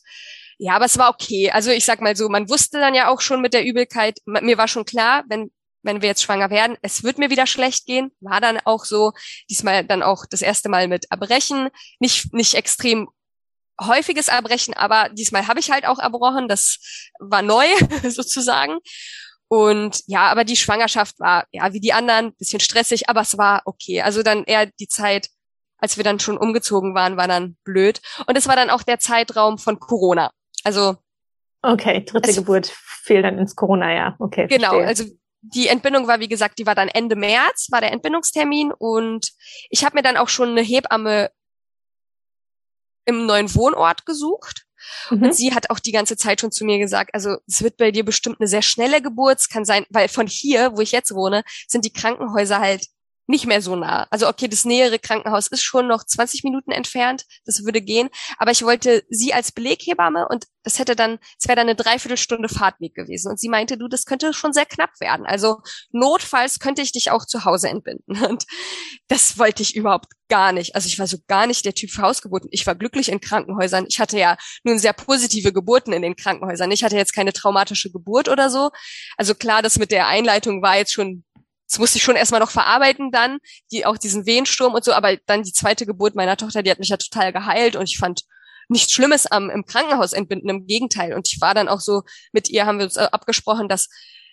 ja, aber es war okay. Also ich sag mal so, man wusste dann ja auch schon mit der Übelkeit, mir war schon klar, wenn wenn wir jetzt schwanger werden, es wird mir wieder schlecht gehen. War dann auch so, diesmal dann auch das erste Mal mit Erbrechen. Nicht, nicht extrem häufiges Erbrechen, aber diesmal habe ich halt auch erbrochen. Das war neu sozusagen. Und ja, aber die Schwangerschaft war ja wie die anderen, bisschen stressig, aber es war okay. Also dann eher die Zeit, als wir dann schon umgezogen waren, war dann blöd. Und es war dann auch der Zeitraum von Corona. Also Okay, dritte also, Geburt fiel dann ins Corona-Jahr. Okay. Genau, verstehe. also die Entbindung war, wie gesagt, die war dann Ende März, war der Entbindungstermin und ich habe mir dann auch schon eine Hebamme im neuen Wohnort gesucht. Mhm. Und sie hat auch die ganze Zeit schon zu mir gesagt, also es wird bei dir bestimmt eine sehr schnelle Geburt. Es kann sein, weil von hier, wo ich jetzt wohne, sind die Krankenhäuser halt nicht mehr so nah. Also okay, das nähere Krankenhaus ist schon noch 20 Minuten entfernt, das würde gehen, aber ich wollte sie als Beleghebamme und das hätte dann, es wäre dann eine Dreiviertelstunde Fahrtweg gewesen. Und sie meinte, du, das könnte schon sehr knapp werden. Also notfalls könnte ich dich auch zu Hause entbinden. Und das wollte ich überhaupt gar nicht. Also ich war so gar nicht der Typ für Hausgeburten. Ich war glücklich in Krankenhäusern. Ich hatte ja nun sehr positive Geburten in den Krankenhäusern. Ich hatte jetzt keine traumatische Geburt oder so. Also klar, das mit der Einleitung war jetzt schon das musste ich schon erstmal noch verarbeiten dann, die auch diesen Wehensturm und so, aber dann die zweite Geburt meiner Tochter, die hat mich ja total geheilt und ich fand nichts Schlimmes am im Krankenhaus entbinden, im Gegenteil. Und ich war dann auch so, mit ihr haben wir uns äh, abgesprochen, dass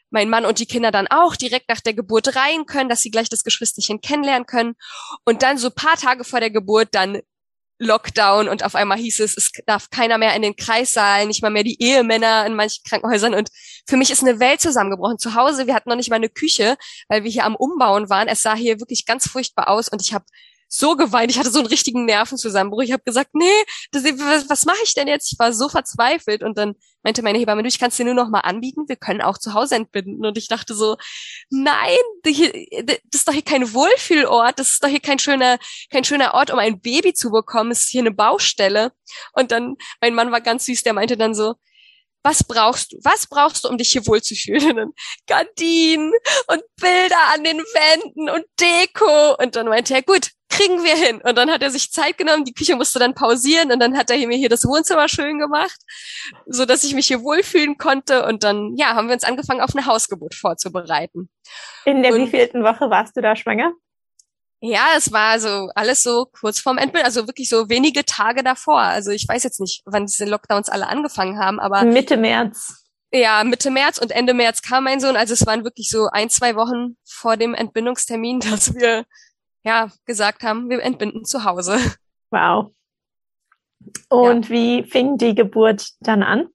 mein Mann und die Kinder dann auch direkt nach der Geburt rein können, dass sie gleich das Geschwisterchen kennenlernen können. Und dann so paar Tage vor der Geburt dann Lockdown und auf einmal hieß es, es darf keiner mehr in den Kreissaal, nicht mal mehr die Ehemänner in manchen Krankenhäusern und für mich ist eine Welt zusammengebrochen. Zu Hause, wir hatten noch nicht mal eine Küche, weil wir hier am Umbauen waren. Es sah hier wirklich ganz furchtbar aus und ich habe so geweint. Ich hatte so einen richtigen Nervenzusammenbruch. Ich habe gesagt, nee, das, was, was mache ich denn jetzt? Ich war so verzweifelt. Und dann meinte meine Hebamme, du, ich kann es dir nur noch mal anbieten. Wir können auch zu Hause entbinden. Und ich dachte so, nein, das ist doch hier kein Wohlfühlort. Das ist doch hier kein schöner, kein schöner Ort, um ein Baby zu bekommen. Es ist hier eine Baustelle. Und dann, mein Mann war ganz süß, der meinte dann so, was brauchst du? Was brauchst du, um dich hier wohlzufühlen? Und Gardinen und Bilder an den Wänden und Deko. Und dann meinte er, gut, kriegen wir hin. Und dann hat er sich Zeit genommen, die Küche musste dann pausieren und dann hat er mir hier das Wohnzimmer schön gemacht, so dass ich mich hier wohlfühlen konnte. Und dann, ja, haben wir uns angefangen, auf eine Hausgeburt vorzubereiten. In der und, wievielten Woche warst du da schwanger? Ja, es war so alles so kurz vorm Endbild, also wirklich so wenige Tage davor. Also ich weiß jetzt nicht, wann diese Lockdowns alle angefangen haben, aber Mitte März. Ja, Mitte März und Ende März kam mein Sohn. Also es waren wirklich so ein, zwei Wochen vor dem Entbindungstermin, dass wir ja gesagt haben, wir entbinden zu Hause. Wow. Und ja. wie fing die Geburt dann an?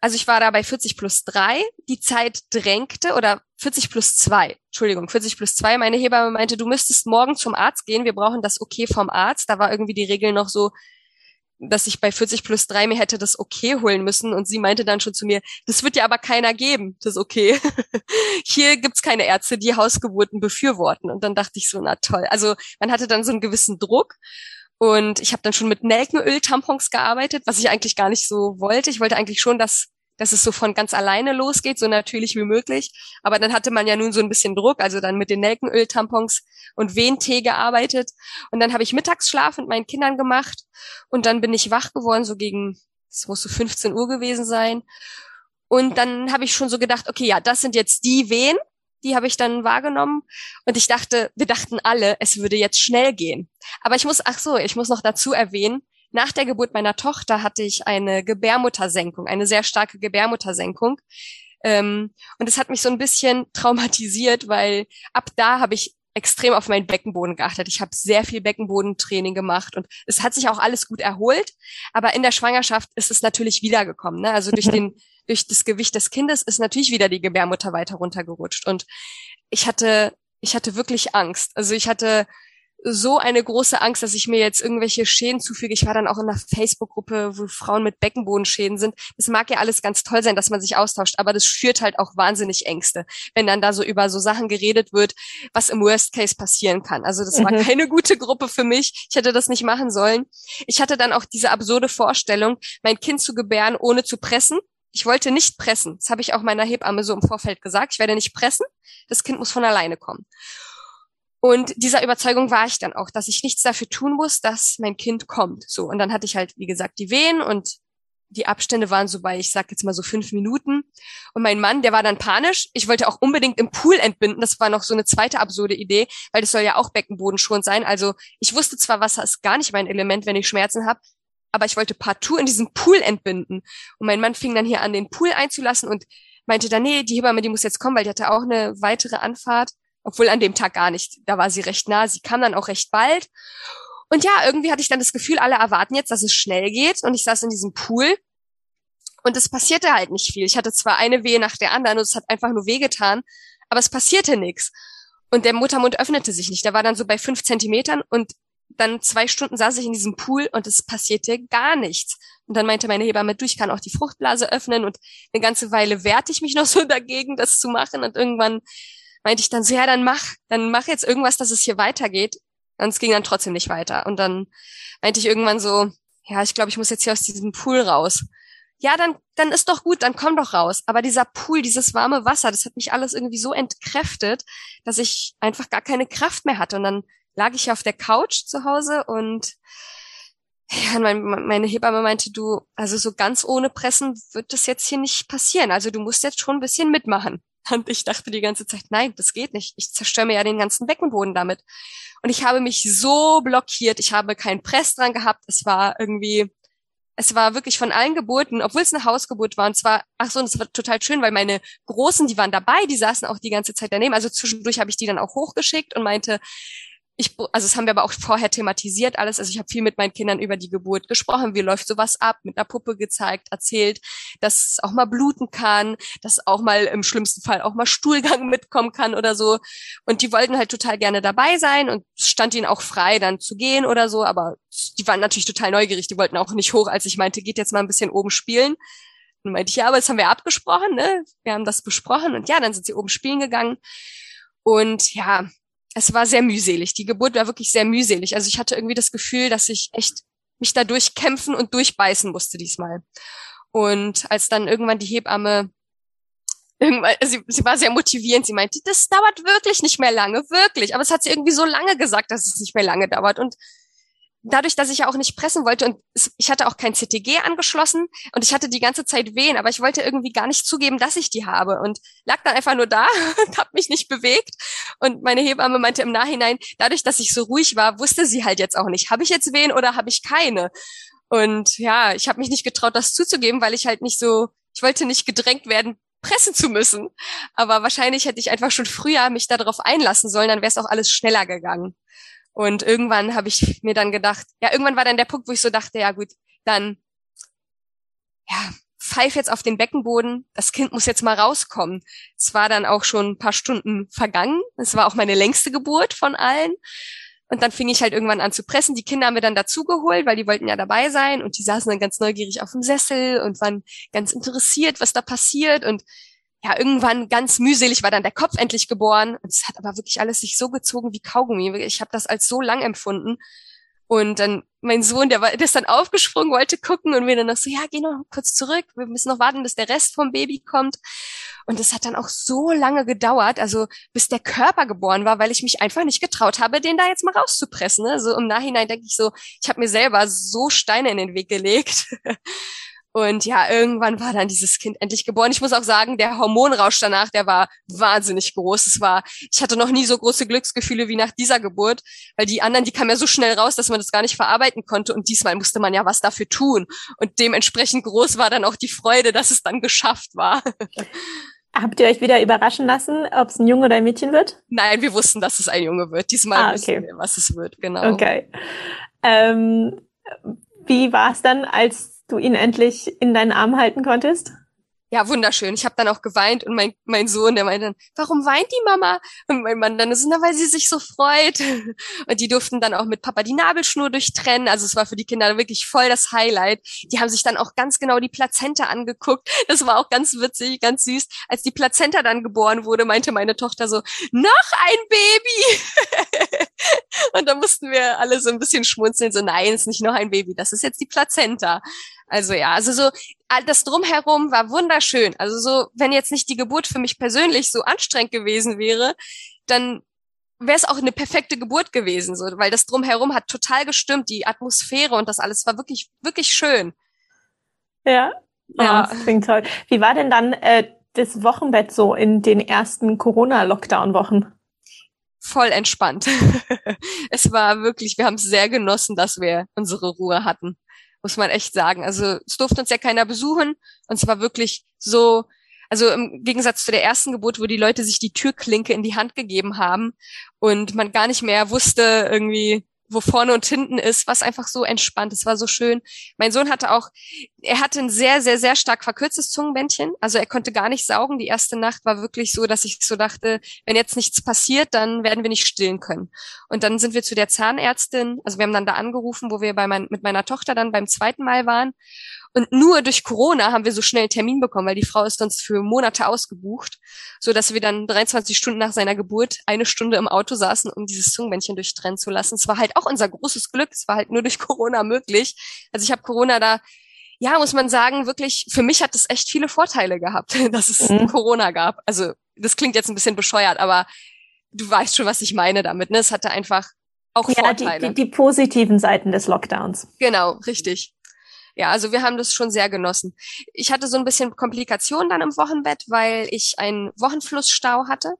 Also ich war da bei 40 plus 3. Die Zeit drängte oder 40 plus 2. Entschuldigung, 40 plus 2. Meine Hebamme meinte, du müsstest morgen zum Arzt gehen. Wir brauchen das Okay vom Arzt. Da war irgendwie die Regel noch so, dass ich bei 40 plus 3 mir hätte das Okay holen müssen. Und sie meinte dann schon zu mir, das wird ja aber keiner geben, das Okay. Hier gibt's keine Ärzte, die Hausgeburten befürworten. Und dann dachte ich so, na toll. Also man hatte dann so einen gewissen Druck. Und ich habe dann schon mit Nelkenöl-Tampons gearbeitet, was ich eigentlich gar nicht so wollte. Ich wollte eigentlich schon, dass dass es so von ganz alleine losgeht, so natürlich wie möglich. Aber dann hatte man ja nun so ein bisschen Druck, also dann mit den Nelkenöl-Tampons und Wehentee gearbeitet. Und dann habe ich Mittagsschlaf mit meinen Kindern gemacht. Und dann bin ich wach geworden, so gegen, es muss so 15 Uhr gewesen sein. Und dann habe ich schon so gedacht, okay, ja, das sind jetzt die Wehen, die habe ich dann wahrgenommen. Und ich dachte, wir dachten alle, es würde jetzt schnell gehen. Aber ich muss, ach so, ich muss noch dazu erwähnen, nach der Geburt meiner Tochter hatte ich eine Gebärmuttersenkung, eine sehr starke Gebärmuttersenkung. Ähm, und es hat mich so ein bisschen traumatisiert, weil ab da habe ich extrem auf meinen Beckenboden geachtet. Ich habe sehr viel Beckenbodentraining gemacht und es hat sich auch alles gut erholt. Aber in der Schwangerschaft ist es natürlich wiedergekommen. Ne? Also durch den durch das Gewicht des Kindes ist natürlich wieder die Gebärmutter weiter runtergerutscht und ich hatte ich hatte wirklich Angst. Also ich hatte so eine große Angst, dass ich mir jetzt irgendwelche Schäden zufüge. Ich war dann auch in einer Facebook-Gruppe, wo Frauen mit Beckenbodenschäden sind. Das mag ja alles ganz toll sein, dass man sich austauscht, aber das führt halt auch wahnsinnig Ängste, wenn dann da so über so Sachen geredet wird, was im Worst Case passieren kann. Also das war mhm. keine gute Gruppe für mich. Ich hätte das nicht machen sollen. Ich hatte dann auch diese absurde Vorstellung, mein Kind zu gebären, ohne zu pressen. Ich wollte nicht pressen. Das habe ich auch meiner Hebamme so im Vorfeld gesagt. Ich werde nicht pressen. Das Kind muss von alleine kommen. Und dieser Überzeugung war ich dann auch, dass ich nichts dafür tun muss, dass mein Kind kommt. So. Und dann hatte ich halt, wie gesagt, die Wehen und die Abstände waren so bei, ich sag jetzt mal so fünf Minuten. Und mein Mann, der war dann panisch. Ich wollte auch unbedingt im Pool entbinden. Das war noch so eine zweite absurde Idee, weil das soll ja auch Beckenboden schon sein. Also ich wusste zwar, Wasser ist gar nicht mein Element, wenn ich Schmerzen habe, aber ich wollte partout in diesem Pool entbinden. Und mein Mann fing dann hier an, den Pool einzulassen und meinte dann, nee, die Hebamme, die muss jetzt kommen, weil die hatte auch eine weitere Anfahrt. Obwohl an dem Tag gar nicht. Da war sie recht nah. Sie kam dann auch recht bald. Und ja, irgendwie hatte ich dann das Gefühl, alle erwarten jetzt, dass es schnell geht. Und ich saß in diesem Pool. Und es passierte halt nicht viel. Ich hatte zwar eine Wehe nach der anderen und es hat einfach nur wehgetan, aber es passierte nichts. Und der Muttermund öffnete sich nicht. Der war dann so bei fünf Zentimetern und dann zwei Stunden saß ich in diesem Pool und es passierte gar nichts. Und dann meinte meine Hebamme, du, ich kann auch die Fruchtblase öffnen und eine ganze Weile wehrte ich mich noch so dagegen, das zu machen. Und irgendwann meinte ich dann so, ja, dann mach, dann mach jetzt irgendwas, dass es hier weitergeht. Und es ging dann trotzdem nicht weiter. Und dann meinte ich irgendwann so, ja, ich glaube, ich muss jetzt hier aus diesem Pool raus. Ja, dann, dann ist doch gut, dann komm doch raus. Aber dieser Pool, dieses warme Wasser, das hat mich alles irgendwie so entkräftet, dass ich einfach gar keine Kraft mehr hatte. Und dann lag ich auf der Couch zu Hause und ja, mein, meine Hebamme meinte, du, also so ganz ohne Pressen wird das jetzt hier nicht passieren. Also du musst jetzt schon ein bisschen mitmachen. Und ich dachte die ganze Zeit, nein, das geht nicht. Ich zerstöre mir ja den ganzen Beckenboden damit. Und ich habe mich so blockiert. Ich habe keinen Press dran gehabt. Es war irgendwie, es war wirklich von allen Geburten, obwohl es eine Hausgeburt war. Und zwar, ach so, und es war total schön, weil meine Großen, die waren dabei, die saßen auch die ganze Zeit daneben. Also zwischendurch habe ich die dann auch hochgeschickt und meinte, ich, also das haben wir aber auch vorher thematisiert alles. Also ich habe viel mit meinen Kindern über die Geburt gesprochen. Wie läuft sowas ab? Mit einer Puppe gezeigt, erzählt, dass es auch mal bluten kann, dass auch mal im schlimmsten Fall auch mal Stuhlgang mitkommen kann oder so. Und die wollten halt total gerne dabei sein und stand ihnen auch frei, dann zu gehen oder so. Aber die waren natürlich total neugierig. Die wollten auch nicht hoch, als ich meinte, geht jetzt mal ein bisschen oben spielen. Und meinte ich, ja, aber das haben wir abgesprochen, ne? Wir haben das besprochen und ja, dann sind sie oben spielen gegangen. Und ja, es war sehr mühselig. Die Geburt war wirklich sehr mühselig. Also ich hatte irgendwie das Gefühl, dass ich echt mich da durchkämpfen und durchbeißen musste diesmal. Und als dann irgendwann die Hebamme irgendwann, sie, sie war sehr motivierend. Sie meinte, das dauert wirklich nicht mehr lange, wirklich. Aber es hat sie irgendwie so lange gesagt, dass es nicht mehr lange dauert. Und dadurch, dass ich ja auch nicht pressen wollte und ich hatte auch kein CTG angeschlossen und ich hatte die ganze Zeit Wehen, aber ich wollte irgendwie gar nicht zugeben, dass ich die habe und lag dann einfach nur da und habe mich nicht bewegt. Und meine Hebamme meinte im Nachhinein, dadurch, dass ich so ruhig war, wusste sie halt jetzt auch nicht, habe ich jetzt Wehen oder habe ich keine. Und ja, ich habe mich nicht getraut, das zuzugeben, weil ich halt nicht so, ich wollte nicht gedrängt werden, pressen zu müssen. Aber wahrscheinlich hätte ich einfach schon früher mich darauf einlassen sollen, dann wäre es auch alles schneller gegangen. Und irgendwann habe ich mir dann gedacht, ja, irgendwann war dann der Punkt, wo ich so dachte, ja gut, dann, ja, pfeif jetzt auf den Beckenboden, das Kind muss jetzt mal rauskommen. Es war dann auch schon ein paar Stunden vergangen. Es war auch meine längste Geburt von allen. Und dann fing ich halt irgendwann an zu pressen. Die Kinder haben wir dann dazugeholt, weil die wollten ja dabei sein. Und die saßen dann ganz neugierig auf dem Sessel und waren ganz interessiert, was da passiert. Und ja, irgendwann ganz mühselig war dann der Kopf endlich geboren. Es hat aber wirklich alles sich so gezogen wie Kaugummi. Ich habe das als so lang empfunden. Und dann mein Sohn, der, war, der ist dann aufgesprungen, wollte gucken und wir dann noch so, ja, geh noch kurz zurück. Wir müssen noch warten, bis der Rest vom Baby kommt. Und das hat dann auch so lange gedauert, also bis der Körper geboren war, weil ich mich einfach nicht getraut habe, den da jetzt mal rauszupressen. Ne? So im Nachhinein denke ich so, ich habe mir selber so Steine in den Weg gelegt. Und ja, irgendwann war dann dieses Kind endlich geboren. Ich muss auch sagen, der Hormonrausch danach, der war wahnsinnig groß. Es war, ich hatte noch nie so große Glücksgefühle wie nach dieser Geburt, weil die anderen, die kamen ja so schnell raus, dass man das gar nicht verarbeiten konnte. Und diesmal musste man ja was dafür tun. Und dementsprechend groß war dann auch die Freude, dass es dann geschafft war. Habt ihr euch wieder überraschen lassen, ob es ein Junge oder ein Mädchen wird? Nein, wir wussten, dass es ein Junge wird. Diesmal ah, okay. wir, was es wird, genau. Okay. Ähm, wie war es dann, als du ihn endlich in deinen Arm halten konntest? ja, wunderschön. Ich habe dann auch geweint und mein, mein Sohn, der meinte dann, warum weint die Mama? Und mein Mann dann ist, na, weil sie sich so freut. Und die durften dann auch mit Papa die Nabelschnur durchtrennen. Also es war für die Kinder wirklich voll das Highlight. Die haben sich dann auch ganz genau die Plazenta angeguckt. Das war auch ganz witzig, ganz süß. Als die Plazenta dann geboren wurde, meinte meine Tochter so, noch ein Baby! und da mussten wir alle so ein bisschen schmunzeln, so nein, ist nicht noch ein Baby, das ist jetzt die Plazenta. Also ja, also so das drumherum war wunderschön. Also so, wenn jetzt nicht die Geburt für mich persönlich so anstrengend gewesen wäre, dann wäre es auch eine perfekte Geburt gewesen, so, weil das drumherum hat total gestimmt, die Atmosphäre und das alles war wirklich, wirklich schön. Ja, ja, oh, das klingt toll. Wie war denn dann äh, das Wochenbett so in den ersten Corona-Lockdown-Wochen? Voll entspannt. es war wirklich, wir haben es sehr genossen, dass wir unsere Ruhe hatten muss man echt sagen. Also es durfte uns ja keiner besuchen und es war wirklich so, Also im Gegensatz zu der ersten Geburt, wo die Leute sich die Türklinke in die Hand gegeben haben und man gar nicht mehr wusste irgendwie, wo vorne und hinten ist, was einfach so entspannt. Es war so schön. Mein Sohn hatte auch, er hatte ein sehr, sehr, sehr stark verkürztes Zungenbändchen. Also er konnte gar nicht saugen. Die erste Nacht war wirklich so, dass ich so dachte, wenn jetzt nichts passiert, dann werden wir nicht stillen können. Und dann sind wir zu der Zahnärztin, also wir haben dann da angerufen, wo wir bei mein, mit meiner Tochter dann beim zweiten Mal waren. Und nur durch Corona haben wir so schnell einen Termin bekommen, weil die Frau ist sonst für Monate ausgebucht, so dass wir dann 23 Stunden nach seiner Geburt eine Stunde im Auto saßen, um dieses Zungenbändchen durchtrennen zu lassen. Es war halt auch unser großes Glück. Es war halt nur durch Corona möglich. Also ich habe Corona da ja, muss man sagen, wirklich, für mich hat es echt viele Vorteile gehabt, dass es mhm. Corona gab. Also, das klingt jetzt ein bisschen bescheuert, aber du weißt schon, was ich meine damit. Ne? Es hatte einfach auch ja, Vorteile. Die, die, die positiven Seiten des Lockdowns. Genau, richtig ja, also wir haben das schon sehr genossen. Ich hatte so ein bisschen Komplikationen dann im Wochenbett, weil ich einen Wochenflussstau hatte.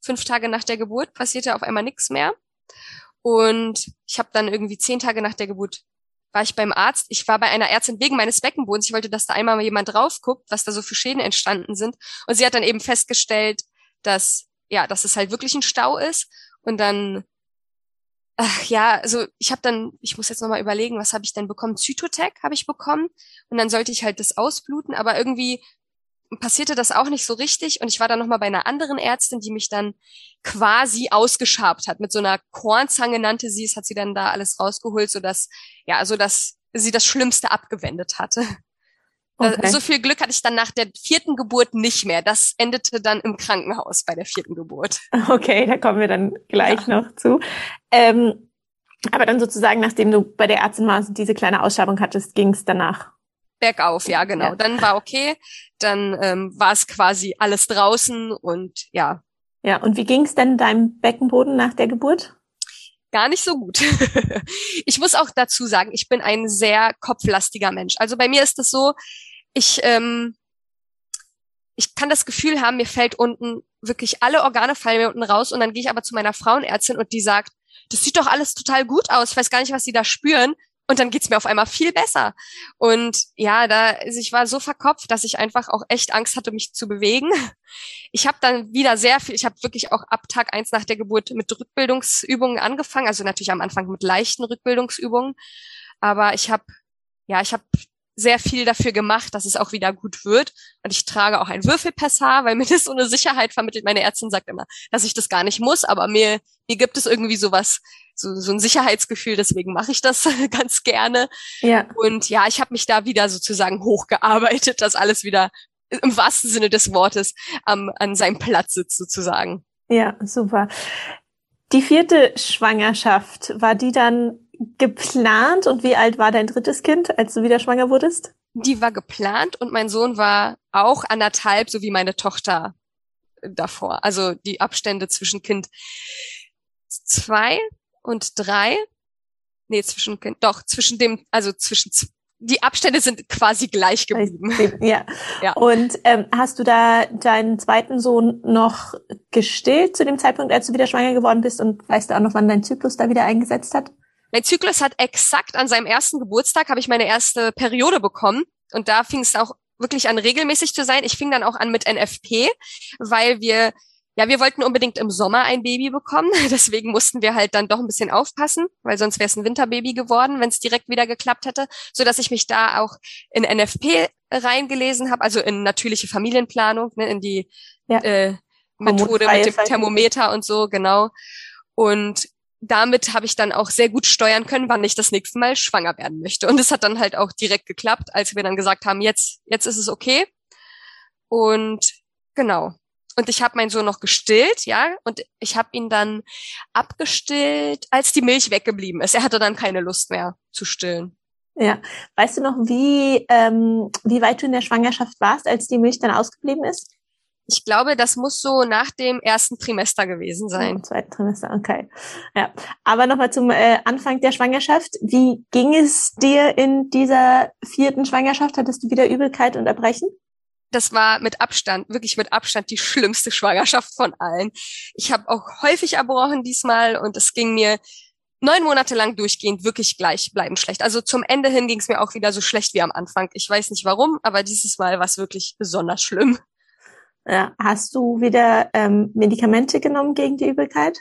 Fünf Tage nach der Geburt passierte auf einmal nichts mehr. Und ich habe dann irgendwie zehn Tage nach der Geburt war ich beim Arzt. Ich war bei einer Ärztin wegen meines Beckenbodens. Ich wollte, dass da einmal mal jemand drauf guckt, was da so für Schäden entstanden sind. Und sie hat dann eben festgestellt, dass ja, dass es halt wirklich ein Stau ist. Und dann Ach, ja, also ich habe dann, ich muss jetzt nochmal überlegen, was habe ich denn bekommen? Zytotec habe ich bekommen und dann sollte ich halt das ausbluten, aber irgendwie passierte das auch nicht so richtig und ich war dann nochmal bei einer anderen Ärztin, die mich dann quasi ausgeschabt hat. Mit so einer Kornzange nannte sie es, hat sie dann da alles rausgeholt, so dass ja, also dass sie das Schlimmste abgewendet hatte. Okay. So viel Glück hatte ich dann nach der vierten Geburt nicht mehr. Das endete dann im Krankenhaus bei der vierten Geburt. Okay, da kommen wir dann gleich ja. noch zu. Ähm, aber dann sozusagen, nachdem du bei der Ärztin warst und diese kleine Ausschabung hattest, ging es danach. Bergauf, ja, genau. Ja. Dann war okay. Dann ähm, war es quasi alles draußen und ja. Ja, und wie ging es denn deinem Beckenboden nach der Geburt? gar nicht so gut. ich muss auch dazu sagen, ich bin ein sehr kopflastiger Mensch. Also bei mir ist es so, ich, ähm, ich kann das Gefühl haben, mir fällt unten wirklich alle Organe fallen mir unten raus und dann gehe ich aber zu meiner Frauenärztin und die sagt, das sieht doch alles total gut aus. Ich weiß gar nicht, was sie da spüren. Und dann geht's mir auf einmal viel besser. Und ja, da, also ich war so verkopft, dass ich einfach auch echt Angst hatte, mich zu bewegen. Ich habe dann wieder sehr viel, ich habe wirklich auch ab Tag eins nach der Geburt mit Rückbildungsübungen angefangen, also natürlich am Anfang mit leichten Rückbildungsübungen. Aber ich habe, ja, ich habe sehr viel dafür gemacht, dass es auch wieder gut wird. Und ich trage auch ein Würfelpassar, weil mir das so eine Sicherheit vermittelt. Meine Ärztin sagt immer, dass ich das gar nicht muss, aber mir, mir gibt es irgendwie sowas, so, so ein Sicherheitsgefühl, deswegen mache ich das ganz gerne. Ja. Und ja, ich habe mich da wieder sozusagen hochgearbeitet, dass alles wieder im wahrsten Sinne des Wortes ähm, an seinem Platz sitzt sozusagen. Ja, super. Die vierte Schwangerschaft, war die dann geplant und wie alt war dein drittes Kind, als du wieder schwanger wurdest? Die war geplant und mein Sohn war auch anderthalb, so wie meine Tochter davor. Also die Abstände zwischen Kind zwei und drei. Nee, zwischen Kind, doch, zwischen dem, also zwischen die Abstände sind quasi gleich geblieben. Ja. ja. Und ähm, hast du da deinen zweiten Sohn noch gestillt zu dem Zeitpunkt, als du wieder schwanger geworden bist und weißt du auch noch, wann dein Zyklus da wieder eingesetzt hat? Mein Zyklus hat exakt an seinem ersten Geburtstag habe ich meine erste Periode bekommen und da fing es auch wirklich an regelmäßig zu sein. Ich fing dann auch an mit NFP, weil wir ja, wir wollten unbedingt im Sommer ein Baby bekommen, deswegen mussten wir halt dann doch ein bisschen aufpassen, weil sonst wäre es ein Winterbaby geworden, wenn es direkt wieder geklappt hätte, so dass ich mich da auch in NFP reingelesen habe, also in natürliche Familienplanung, ne, in die ja. äh, Methode mit dem Thermometer und so, genau. Und damit habe ich dann auch sehr gut steuern können, wann ich das nächste Mal schwanger werden möchte. Und es hat dann halt auch direkt geklappt, als wir dann gesagt haben, jetzt, jetzt ist es okay. Und genau. Und ich habe meinen Sohn noch gestillt, ja, und ich habe ihn dann abgestillt, als die Milch weggeblieben ist. Er hatte dann keine Lust mehr zu stillen. Ja, weißt du noch, wie ähm, wie weit du in der Schwangerschaft warst, als die Milch dann ausgeblieben ist? Ich glaube, das muss so nach dem ersten Trimester gewesen sein. Im zweiten Trimester, okay. Ja, aber nochmal zum äh, Anfang der Schwangerschaft. Wie ging es dir in dieser vierten Schwangerschaft? Hattest du wieder Übelkeit und Erbrechen? das war mit Abstand, wirklich mit Abstand die schlimmste Schwangerschaft von allen. Ich habe auch häufig erbrochen diesmal und es ging mir neun Monate lang durchgehend wirklich gleich bleiben schlecht. Also zum Ende hin ging es mir auch wieder so schlecht wie am Anfang. Ich weiß nicht warum, aber dieses Mal war es wirklich besonders schlimm. Ja. Hast du wieder ähm, Medikamente genommen gegen die Übelkeit?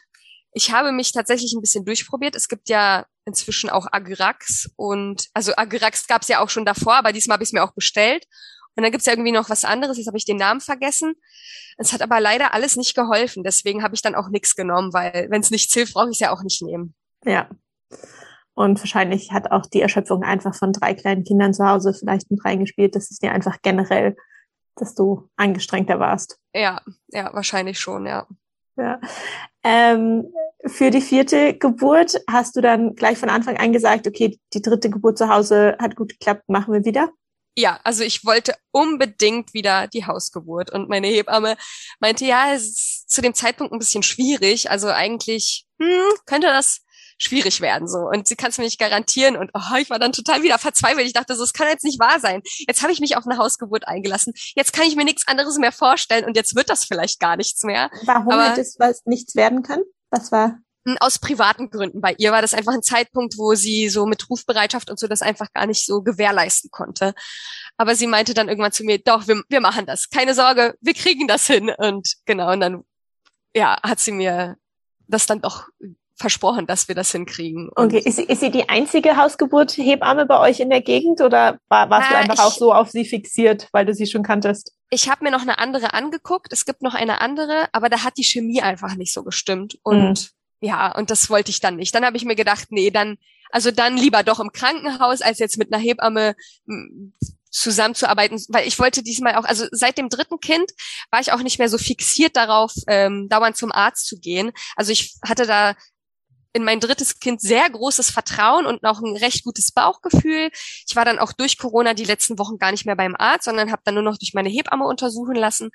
Ich habe mich tatsächlich ein bisschen durchprobiert. Es gibt ja inzwischen auch Agirax und also Agirax gab es ja auch schon davor, aber diesmal habe ich es mir auch bestellt. Und dann gibt's ja irgendwie noch was anderes, jetzt habe ich den Namen vergessen. Es hat aber leider alles nicht geholfen, deswegen habe ich dann auch nichts genommen, weil wenn es nichts hilft, brauche ich es ja auch nicht nehmen. Ja. Und wahrscheinlich hat auch die Erschöpfung einfach von drei kleinen Kindern zu Hause vielleicht mit reingespielt. Das ist dir einfach generell, dass du angestrengter warst. Ja, ja, wahrscheinlich schon, ja. Ja. Ähm, für die vierte Geburt hast du dann gleich von Anfang an gesagt, okay, die dritte Geburt zu Hause hat gut geklappt, machen wir wieder? Ja, also ich wollte unbedingt wieder die Hausgeburt und meine Hebamme meinte, ja, es ist zu dem Zeitpunkt ein bisschen schwierig, also eigentlich hm, könnte das schwierig werden so und sie kann es mir nicht garantieren und oh, ich war dann total wieder verzweifelt. Ich dachte, so, es kann jetzt nicht wahr sein. Jetzt habe ich mich auf eine Hausgeburt eingelassen. Jetzt kann ich mir nichts anderes mehr vorstellen und jetzt wird das vielleicht gar nichts mehr. Warum Aber, es was nichts werden können? Was war aus privaten Gründen. Bei ihr war das einfach ein Zeitpunkt, wo sie so mit Rufbereitschaft und so das einfach gar nicht so gewährleisten konnte. Aber sie meinte dann irgendwann zu mir, doch, wir, wir machen das. Keine Sorge, wir kriegen das hin. Und genau, und dann, ja, hat sie mir das dann doch versprochen, dass wir das hinkriegen. Und okay, ist, ist sie die einzige Hausgeburt-Hebamme bei euch in der Gegend oder war, warst na, du einfach ich, auch so auf sie fixiert, weil du sie schon kanntest? Ich habe mir noch eine andere angeguckt. Es gibt noch eine andere, aber da hat die Chemie einfach nicht so gestimmt. Und mhm ja, und das wollte ich dann nicht. Dann habe ich mir gedacht, nee, dann, also dann lieber doch im Krankenhaus, als jetzt mit einer Hebamme hm, zusammenzuarbeiten, weil ich wollte diesmal auch, also seit dem dritten Kind war ich auch nicht mehr so fixiert darauf, ähm, dauernd zum Arzt zu gehen. Also ich hatte da in mein drittes Kind sehr großes Vertrauen und auch ein recht gutes Bauchgefühl. Ich war dann auch durch Corona die letzten Wochen gar nicht mehr beim Arzt, sondern habe dann nur noch durch meine Hebamme untersuchen lassen.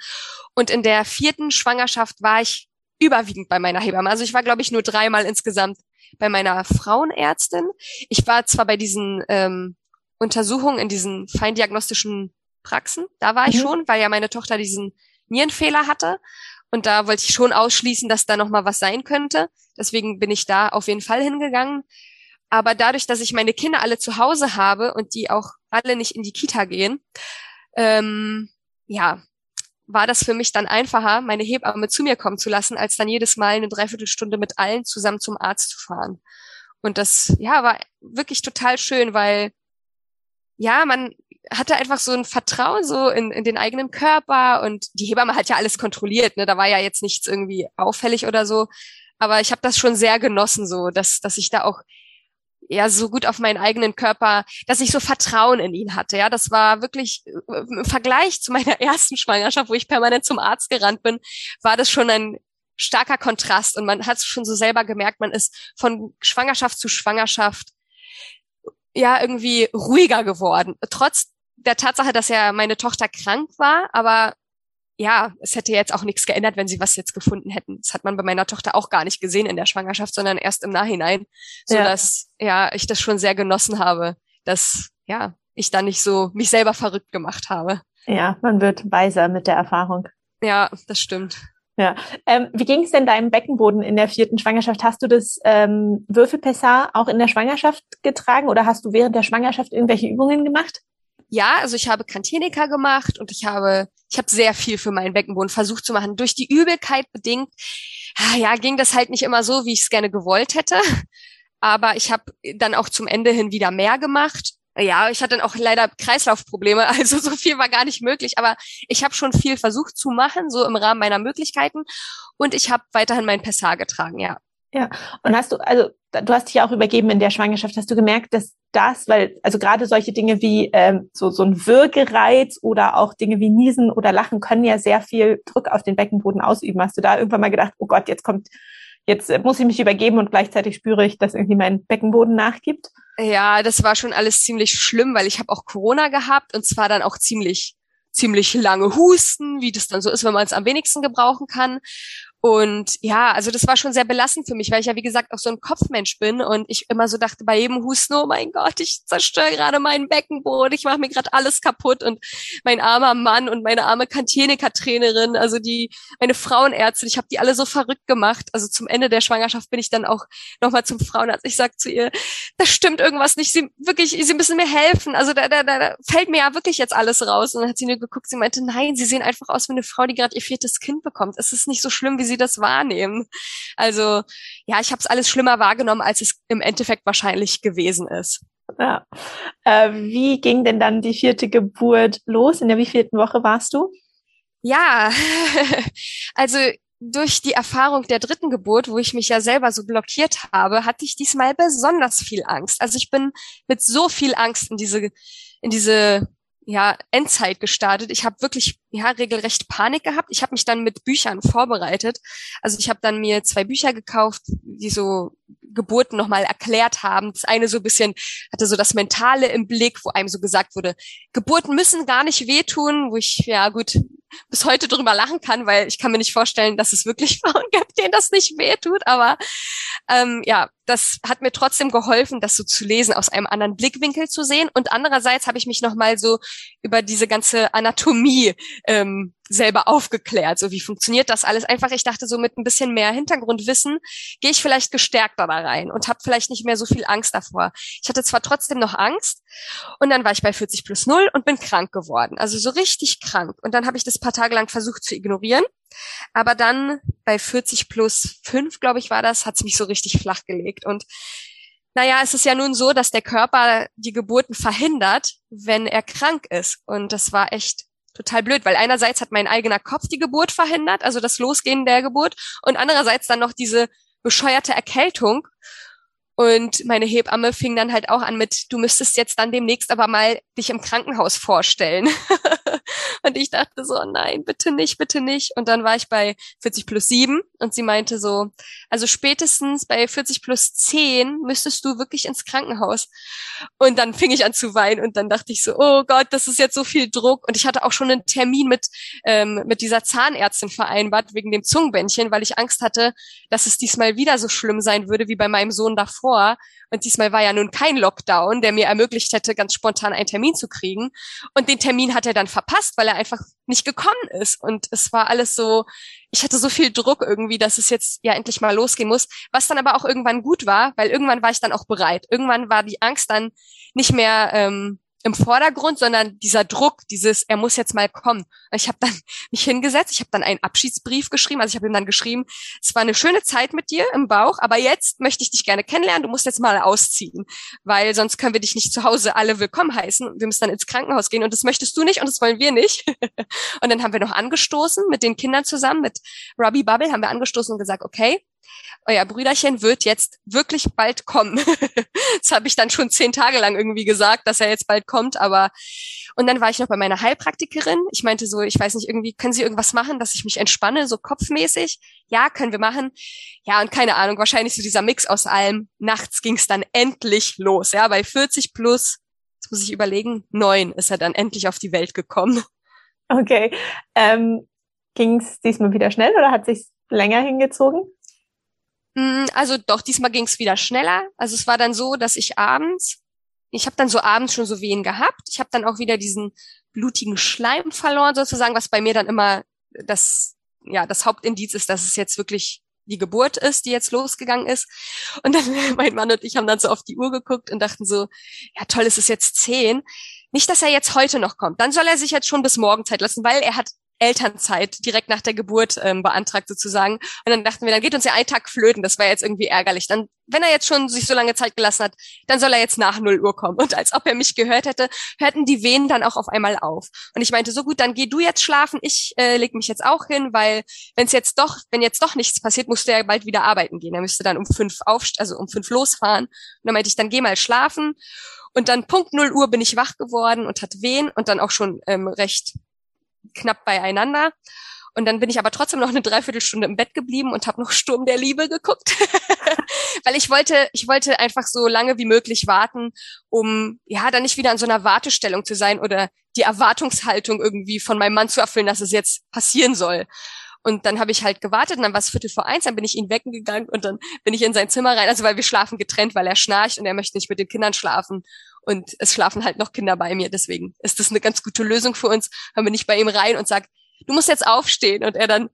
Und in der vierten Schwangerschaft war ich überwiegend bei meiner Hebamme. Also ich war, glaube ich, nur dreimal insgesamt bei meiner Frauenärztin. Ich war zwar bei diesen ähm, Untersuchungen in diesen feindiagnostischen Praxen, da war ich mhm. schon, weil ja meine Tochter diesen Nierenfehler hatte. Und da wollte ich schon ausschließen, dass da noch mal was sein könnte. Deswegen bin ich da auf jeden Fall hingegangen. Aber dadurch, dass ich meine Kinder alle zu Hause habe und die auch alle nicht in die Kita gehen, ähm, ja, war das für mich dann einfacher, meine Hebamme zu mir kommen zu lassen, als dann jedes Mal eine Dreiviertelstunde mit allen zusammen zum Arzt zu fahren. Und das, ja, war wirklich total schön, weil, ja, man hatte einfach so ein Vertrauen so in, in den eigenen Körper und die Hebamme hat ja alles kontrolliert, ne, da war ja jetzt nichts irgendwie auffällig oder so. Aber ich habe das schon sehr genossen, so, dass, dass ich da auch ja so gut auf meinen eigenen Körper, dass ich so Vertrauen in ihn hatte. Ja, das war wirklich äh, im Vergleich zu meiner ersten Schwangerschaft, wo ich permanent zum Arzt gerannt bin, war das schon ein starker Kontrast und man hat es schon so selber gemerkt, man ist von Schwangerschaft zu Schwangerschaft ja irgendwie ruhiger geworden. Trotz der Tatsache, dass ja meine Tochter krank war, aber ja, es hätte jetzt auch nichts geändert, wenn sie was jetzt gefunden hätten. Das hat man bei meiner Tochter auch gar nicht gesehen in der Schwangerschaft, sondern erst im Nachhinein, so ja. dass ja ich das schon sehr genossen habe, dass ja ich da nicht so mich selber verrückt gemacht habe. Ja, man wird weiser mit der Erfahrung. Ja, das stimmt. Ja. Ähm, wie ging es denn deinem Beckenboden in der vierten Schwangerschaft? Hast du das ähm, Würfelpessar auch in der Schwangerschaft getragen oder hast du während der Schwangerschaft irgendwelche Übungen gemacht? ja, also ich habe Kantenika gemacht und ich habe, ich habe sehr viel für meinen Beckenboden versucht zu machen. Durch die Übelkeit bedingt, ah, ja, ging das halt nicht immer so, wie ich es gerne gewollt hätte. Aber ich habe dann auch zum Ende hin wieder mehr gemacht. Ja, ich hatte dann auch leider Kreislaufprobleme, also so viel war gar nicht möglich. Aber ich habe schon viel versucht zu machen, so im Rahmen meiner Möglichkeiten. Und ich habe weiterhin mein Pessar getragen, ja. Ja, und hast du, also du hast dich ja auch übergeben in der Schwangerschaft, hast du gemerkt, dass das, weil, also gerade solche Dinge wie ähm, so, so ein Würgereiz oder auch Dinge wie Niesen oder Lachen können ja sehr viel Druck auf den Beckenboden ausüben. Hast du da irgendwann mal gedacht, oh Gott, jetzt kommt, jetzt muss ich mich übergeben und gleichzeitig spüre ich, dass irgendwie mein Beckenboden nachgibt? Ja, das war schon alles ziemlich schlimm, weil ich habe auch Corona gehabt und zwar dann auch ziemlich ziemlich lange Husten, wie das dann so ist, wenn man es am wenigsten gebrauchen kann. Und ja, also das war schon sehr belastend für mich, weil ich ja, wie gesagt, auch so ein Kopfmensch bin und ich immer so dachte bei jedem Husten, oh mein Gott, ich zerstöre gerade meinen Beckenboden, ich mache mir gerade alles kaputt und mein armer Mann und meine arme Kantienika-Trainerin, also die, meine Frauenärztin, ich habe die alle so verrückt gemacht. Also zum Ende der Schwangerschaft bin ich dann auch nochmal zum Frauenarzt. Ich sag zu ihr, da stimmt irgendwas nicht, sie wirklich, sie müssen mir helfen. Also da, da, da fällt mir ja wirklich jetzt alles raus. Und dann hat sie nur geguckt, sie meinte, nein, sie sehen einfach aus wie eine Frau, die gerade ihr viertes Kind bekommt. Es ist nicht so schlimm, wie sie das wahrnehmen. Also ja, ich habe es alles schlimmer wahrgenommen, als es im Endeffekt wahrscheinlich gewesen ist. Ja. Äh, wie ging denn dann die vierte Geburt los? In der wievielten Woche warst du? Ja, also durch die Erfahrung der dritten Geburt, wo ich mich ja selber so blockiert habe, hatte ich diesmal besonders viel Angst. Also ich bin mit so viel Angst in diese in diese ja, Endzeit gestartet. Ich habe wirklich ja regelrecht Panik gehabt. Ich habe mich dann mit Büchern vorbereitet. Also ich habe dann mir zwei Bücher gekauft, die so Geburten nochmal erklärt haben. Das eine so ein bisschen hatte so das Mentale im Blick, wo einem so gesagt wurde, Geburten müssen gar nicht wehtun, wo ich ja gut bis heute drüber lachen kann, weil ich kann mir nicht vorstellen, dass es wirklich Frauen gibt, denen das nicht wehtut. Aber ähm, ja, das hat mir trotzdem geholfen, das so zu lesen, aus einem anderen Blickwinkel zu sehen. Und andererseits habe ich mich nochmal so über diese ganze Anatomie ähm, selber aufgeklärt. So wie funktioniert das alles? Einfach, ich dachte so mit ein bisschen mehr Hintergrundwissen gehe ich vielleicht gestärkter da rein und habe vielleicht nicht mehr so viel Angst davor. Ich hatte zwar trotzdem noch Angst und dann war ich bei 40 plus 0 und bin krank geworden. Also so richtig krank. Und dann habe ich das paar Tage lang versucht zu ignorieren. Aber dann bei 40 plus 5, glaube ich, war das, hat es mich so richtig flach gelegt. Und naja, es ist ja nun so, dass der Körper die Geburten verhindert, wenn er krank ist. Und das war echt total blöd, weil einerseits hat mein eigener Kopf die Geburt verhindert, also das Losgehen der Geburt, und andererseits dann noch diese bescheuerte Erkältung. Und meine Hebamme fing dann halt auch an mit, du müsstest jetzt dann demnächst aber mal dich im Krankenhaus vorstellen. und ich dachte so, nein, bitte nicht, bitte nicht. Und dann war ich bei 40 plus 7 und sie meinte so, also spätestens bei 40 plus 10 müsstest du wirklich ins Krankenhaus. Und dann fing ich an zu weinen und dann dachte ich so, oh Gott, das ist jetzt so viel Druck. Und ich hatte auch schon einen Termin mit, ähm, mit dieser Zahnärztin vereinbart wegen dem Zungenbändchen, weil ich Angst hatte, dass es diesmal wieder so schlimm sein würde wie bei meinem Sohn davor. Und diesmal war ja nun kein Lockdown, der mir ermöglicht hätte, ganz spontan einen Termin zu kriegen. Und den Termin hat er dann verpasst, weil er einfach nicht gekommen ist. Und es war alles so, ich hatte so viel Druck irgendwie, dass es jetzt ja endlich mal losgehen muss, was dann aber auch irgendwann gut war, weil irgendwann war ich dann auch bereit. Irgendwann war die Angst dann nicht mehr ähm, im Vordergrund, sondern dieser Druck, dieses, er muss jetzt mal kommen. Ich habe dann mich hingesetzt, ich habe dann einen Abschiedsbrief geschrieben, also ich habe ihm dann geschrieben, es war eine schöne Zeit mit dir im Bauch, aber jetzt möchte ich dich gerne kennenlernen, du musst jetzt mal ausziehen, weil sonst können wir dich nicht zu Hause alle willkommen heißen. Wir müssen dann ins Krankenhaus gehen und das möchtest du nicht und das wollen wir nicht. und dann haben wir noch angestoßen mit den Kindern zusammen, mit Robbie Bubble haben wir angestoßen und gesagt, okay, euer Brüderchen wird jetzt wirklich bald kommen. das habe ich dann schon zehn Tage lang irgendwie gesagt, dass er jetzt bald kommt, aber und dann war ich noch bei meiner Heilpraktikerin. Ich meinte so, ich weiß nicht, irgendwie können Sie irgendwas machen, dass ich mich entspanne, so kopfmäßig? Ja, können wir machen. Ja, und keine Ahnung, wahrscheinlich so dieser Mix aus allem. Nachts ging es dann endlich los. Ja, bei 40 plus, jetzt muss ich überlegen, neun ist er dann endlich auf die Welt gekommen. Okay. Ähm, ging es diesmal wieder schnell oder hat sich länger hingezogen? Mm, also doch, diesmal ging es wieder schneller. Also es war dann so, dass ich abends, ich habe dann so abends schon so Wehen gehabt. Ich habe dann auch wieder diesen blutigen Schleim verloren, sozusagen, was bei mir dann immer das, ja, das Hauptindiz ist, dass es jetzt wirklich die Geburt ist, die jetzt losgegangen ist. Und dann mein Mann und ich haben dann so auf die Uhr geguckt und dachten so, ja toll, es ist jetzt zehn. Nicht, dass er jetzt heute noch kommt. Dann soll er sich jetzt schon bis morgen Zeit lassen, weil er hat Elternzeit direkt nach der Geburt ähm, beantragt sozusagen. Und dann dachten wir, dann geht uns ja ein Tag flöten. Das war jetzt irgendwie ärgerlich. Dann, wenn er jetzt schon sich so lange Zeit gelassen hat, dann soll er jetzt nach 0 Uhr kommen. Und als ob er mich gehört hätte, hörten die Wehen dann auch auf einmal auf. Und ich meinte, so gut, dann geh du jetzt schlafen. Ich äh, leg mich jetzt auch hin, weil wenn es jetzt doch, wenn jetzt doch nichts passiert, musst du ja bald wieder arbeiten gehen. Er müsste dann um fünf auf, also um fünf losfahren. Und dann meinte ich, dann geh mal schlafen. Und dann Punkt 0 Uhr bin ich wach geworden und hatte Wehen und dann auch schon ähm, recht knapp beieinander. Und dann bin ich aber trotzdem noch eine Dreiviertelstunde im Bett geblieben und habe noch Sturm der Liebe geguckt, weil ich wollte, ich wollte einfach so lange wie möglich warten, um ja dann nicht wieder an so einer Wartestellung zu sein oder die Erwartungshaltung irgendwie von meinem Mann zu erfüllen, dass es jetzt passieren soll. Und dann habe ich halt gewartet und dann war es Viertel vor eins, dann bin ich ihn wecken gegangen und dann bin ich in sein Zimmer rein, also weil wir schlafen getrennt, weil er schnarcht und er möchte nicht mit den Kindern schlafen. Und es schlafen halt noch Kinder bei mir, deswegen ist das eine ganz gute Lösung für uns. Dann bin ich bei ihm rein und sag, du musst jetzt aufstehen. Und er dann,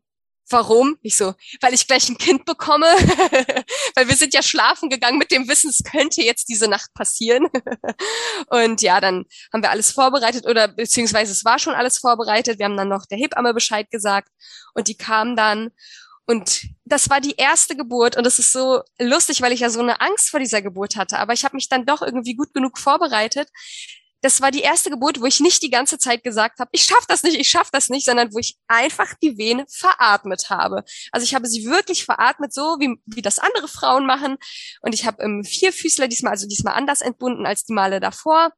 Warum? Ich so, weil ich gleich ein Kind bekomme, weil wir sind ja schlafen gegangen mit dem Wissen, es könnte jetzt diese Nacht passieren. und ja, dann haben wir alles vorbereitet oder beziehungsweise es war schon alles vorbereitet. Wir haben dann noch der Hebamme Bescheid gesagt und die kam dann und das war die erste Geburt und es ist so lustig, weil ich ja so eine Angst vor dieser Geburt hatte, aber ich habe mich dann doch irgendwie gut genug vorbereitet, das war die erste Geburt, wo ich nicht die ganze Zeit gesagt habe, ich schaff das nicht, ich schaff das nicht, sondern wo ich einfach die Vene veratmet habe. Also ich habe sie wirklich veratmet, so wie, wie das andere Frauen machen. Und ich habe im Vierfüßler diesmal, also diesmal anders entbunden als die Male davor.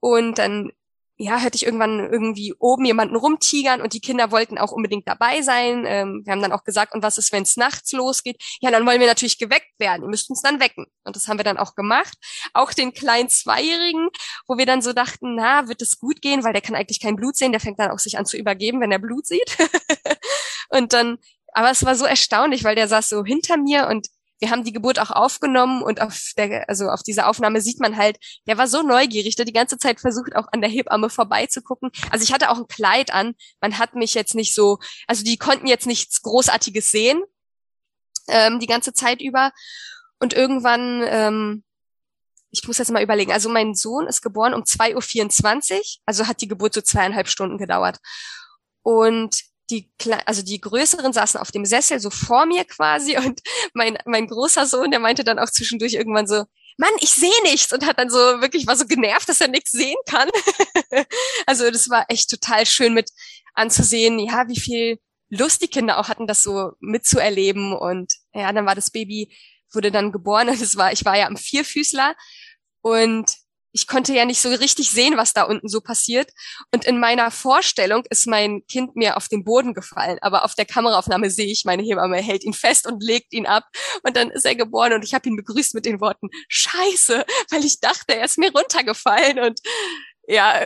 Und dann ja, hörte ich irgendwann irgendwie oben jemanden rumtigern und die Kinder wollten auch unbedingt dabei sein. Ähm, wir haben dann auch gesagt, und was ist, wenn es nachts losgeht? Ja, dann wollen wir natürlich geweckt werden. Ihr müsst uns dann wecken. Und das haben wir dann auch gemacht. Auch den kleinen Zweijährigen, wo wir dann so dachten, na, wird es gut gehen, weil der kann eigentlich kein Blut sehen. Der fängt dann auch sich an zu übergeben, wenn er Blut sieht. und dann, aber es war so erstaunlich, weil der saß so hinter mir und wir haben die Geburt auch aufgenommen und auf der, also auf dieser Aufnahme sieht man halt, der war so neugierig, der die ganze Zeit versucht, auch an der Hebamme vorbeizugucken. Also ich hatte auch ein Kleid an. Man hat mich jetzt nicht so, also die konnten jetzt nichts Großartiges sehen, ähm, die ganze Zeit über. Und irgendwann, ähm, ich muss jetzt mal überlegen, also mein Sohn ist geboren um 2.24 Uhr, also hat die Geburt so zweieinhalb Stunden gedauert. Und die, also die Größeren saßen auf dem Sessel so vor mir quasi und mein, mein großer Sohn, der meinte dann auch zwischendurch irgendwann so, Mann, ich sehe nichts und hat dann so wirklich war so genervt, dass er nichts sehen kann. also das war echt total schön mit anzusehen, ja, wie viel Lust die Kinder auch hatten, das so mitzuerleben und ja, dann war das Baby wurde dann geboren und es war, ich war ja am Vierfüßler und ich konnte ja nicht so richtig sehen, was da unten so passiert. Und in meiner Vorstellung ist mein Kind mir auf den Boden gefallen. Aber auf der Kameraaufnahme sehe ich, meine Hebamme hält ihn fest und legt ihn ab. Und dann ist er geboren und ich habe ihn begrüßt mit den Worten, Scheiße, weil ich dachte, er ist mir runtergefallen. Und ja,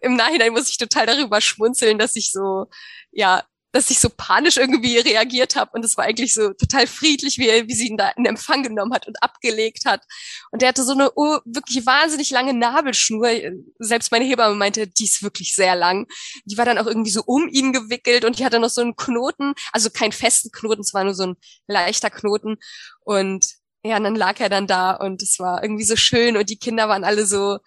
im Nachhinein muss ich total darüber schmunzeln, dass ich so, ja, dass ich so panisch irgendwie reagiert habe und es war eigentlich so total friedlich, wie, wie sie ihn da in Empfang genommen hat und abgelegt hat. Und der hatte so eine oh, wirklich wahnsinnig lange Nabelschnur. Selbst meine Hebamme meinte, die ist wirklich sehr lang. Die war dann auch irgendwie so um ihn gewickelt und die hatte noch so einen Knoten, also keinen festen Knoten, es war nur so ein leichter Knoten. Und ja, und dann lag er dann da und es war irgendwie so schön und die Kinder waren alle so,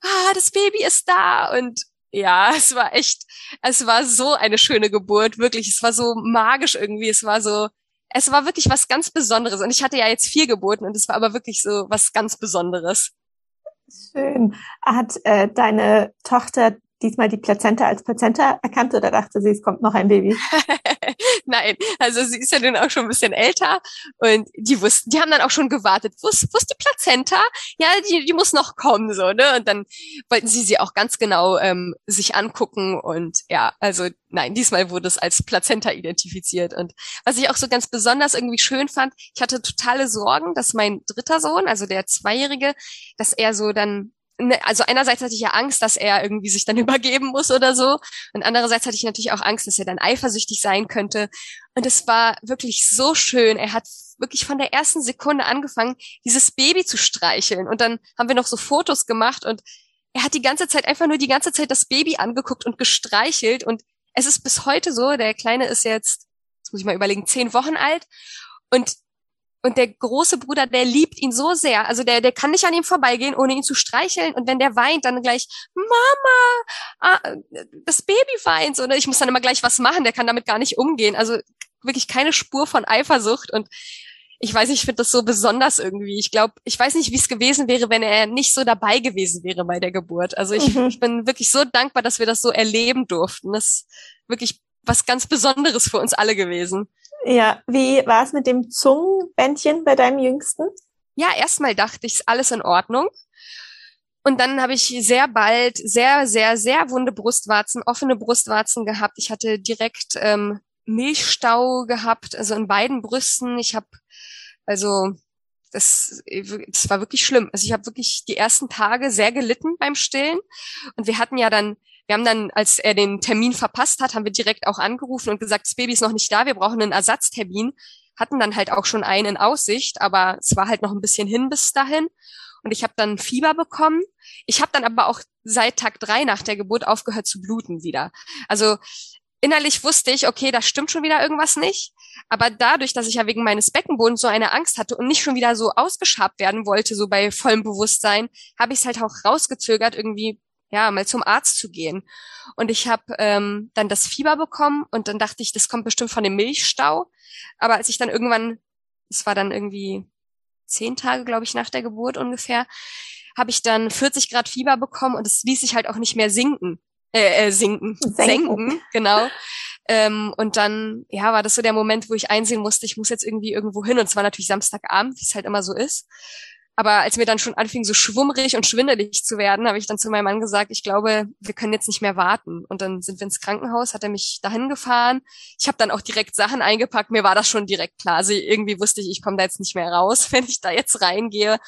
ah, das Baby ist da und ja, es war echt, es war so eine schöne Geburt, wirklich. Es war so magisch irgendwie. Es war so, es war wirklich was ganz Besonderes. Und ich hatte ja jetzt vier Geburten und es war aber wirklich so was ganz Besonderes. Schön. Hat äh, deine Tochter diesmal die Plazenta als Plazenta erkannt oder dachte sie, es kommt noch ein Baby? Nein, also sie ist ja dann auch schon ein bisschen älter und die wussten, die haben dann auch schon gewartet. Wo ist, wo ist die Plazenta? Ja, die, die muss noch kommen, so, ne? Und dann wollten sie sie auch ganz genau ähm, sich angucken und ja, also nein, diesmal wurde es als Plazenta identifiziert. Und was ich auch so ganz besonders irgendwie schön fand, ich hatte totale Sorgen, dass mein dritter Sohn, also der Zweijährige, dass er so dann also einerseits hatte ich ja Angst, dass er irgendwie sich dann übergeben muss oder so. Und andererseits hatte ich natürlich auch Angst, dass er dann eifersüchtig sein könnte. Und es war wirklich so schön. Er hat wirklich von der ersten Sekunde angefangen, dieses Baby zu streicheln. Und dann haben wir noch so Fotos gemacht und er hat die ganze Zeit einfach nur die ganze Zeit das Baby angeguckt und gestreichelt. Und es ist bis heute so, der Kleine ist jetzt, jetzt muss ich mal überlegen, zehn Wochen alt. Und und der große Bruder, der liebt ihn so sehr. Also der, der kann nicht an ihm vorbeigehen, ohne ihn zu streicheln. Und wenn der weint, dann gleich, Mama, ah, das Baby weint. Und ich muss dann immer gleich was machen. Der kann damit gar nicht umgehen. Also wirklich keine Spur von Eifersucht. Und ich weiß nicht, ich finde das so besonders irgendwie. Ich glaube, ich weiß nicht, wie es gewesen wäre, wenn er nicht so dabei gewesen wäre bei der Geburt. Also ich, mhm. ich bin wirklich so dankbar, dass wir das so erleben durften. Das ist wirklich was ganz Besonderes für uns alle gewesen. Ja, wie war es mit dem Zungenbändchen bei deinem Jüngsten? Ja, erstmal dachte ich, alles in Ordnung. Und dann habe ich sehr bald sehr, sehr, sehr wunde Brustwarzen, offene Brustwarzen gehabt. Ich hatte direkt ähm, Milchstau gehabt, also in beiden Brüsten. Ich habe, also das, das war wirklich schlimm. Also ich habe wirklich die ersten Tage sehr gelitten beim Stillen. Und wir hatten ja dann wir haben dann, als er den Termin verpasst hat, haben wir direkt auch angerufen und gesagt, das Baby ist noch nicht da, wir brauchen einen Ersatztermin. Hatten dann halt auch schon einen in Aussicht, aber es war halt noch ein bisschen hin bis dahin. Und ich habe dann Fieber bekommen. Ich habe dann aber auch seit Tag drei nach der Geburt aufgehört zu bluten wieder. Also innerlich wusste ich, okay, da stimmt schon wieder irgendwas nicht. Aber dadurch, dass ich ja wegen meines Beckenbodens so eine Angst hatte und nicht schon wieder so ausgeschabt werden wollte, so bei vollem Bewusstsein, habe ich es halt auch rausgezögert, irgendwie ja mal zum Arzt zu gehen. Und ich habe ähm, dann das Fieber bekommen und dann dachte ich, das kommt bestimmt von dem Milchstau. Aber als ich dann irgendwann, es war dann irgendwie zehn Tage, glaube ich, nach der Geburt ungefähr, habe ich dann 40 Grad Fieber bekommen und es ließ sich halt auch nicht mehr sinken. Äh, äh, sinken, senken, senken genau. Ähm, und dann, ja, war das so der Moment, wo ich einsehen musste, ich muss jetzt irgendwie irgendwo hin. Und es war natürlich Samstagabend, wie es halt immer so ist. Aber als mir dann schon anfing, so schwummrig und schwindelig zu werden, habe ich dann zu meinem Mann gesagt, ich glaube, wir können jetzt nicht mehr warten. Und dann sind wir ins Krankenhaus, hat er mich dahin gefahren. Ich habe dann auch direkt Sachen eingepackt. Mir war das schon direkt klar. Also irgendwie wusste ich, ich komme da jetzt nicht mehr raus, wenn ich da jetzt reingehe.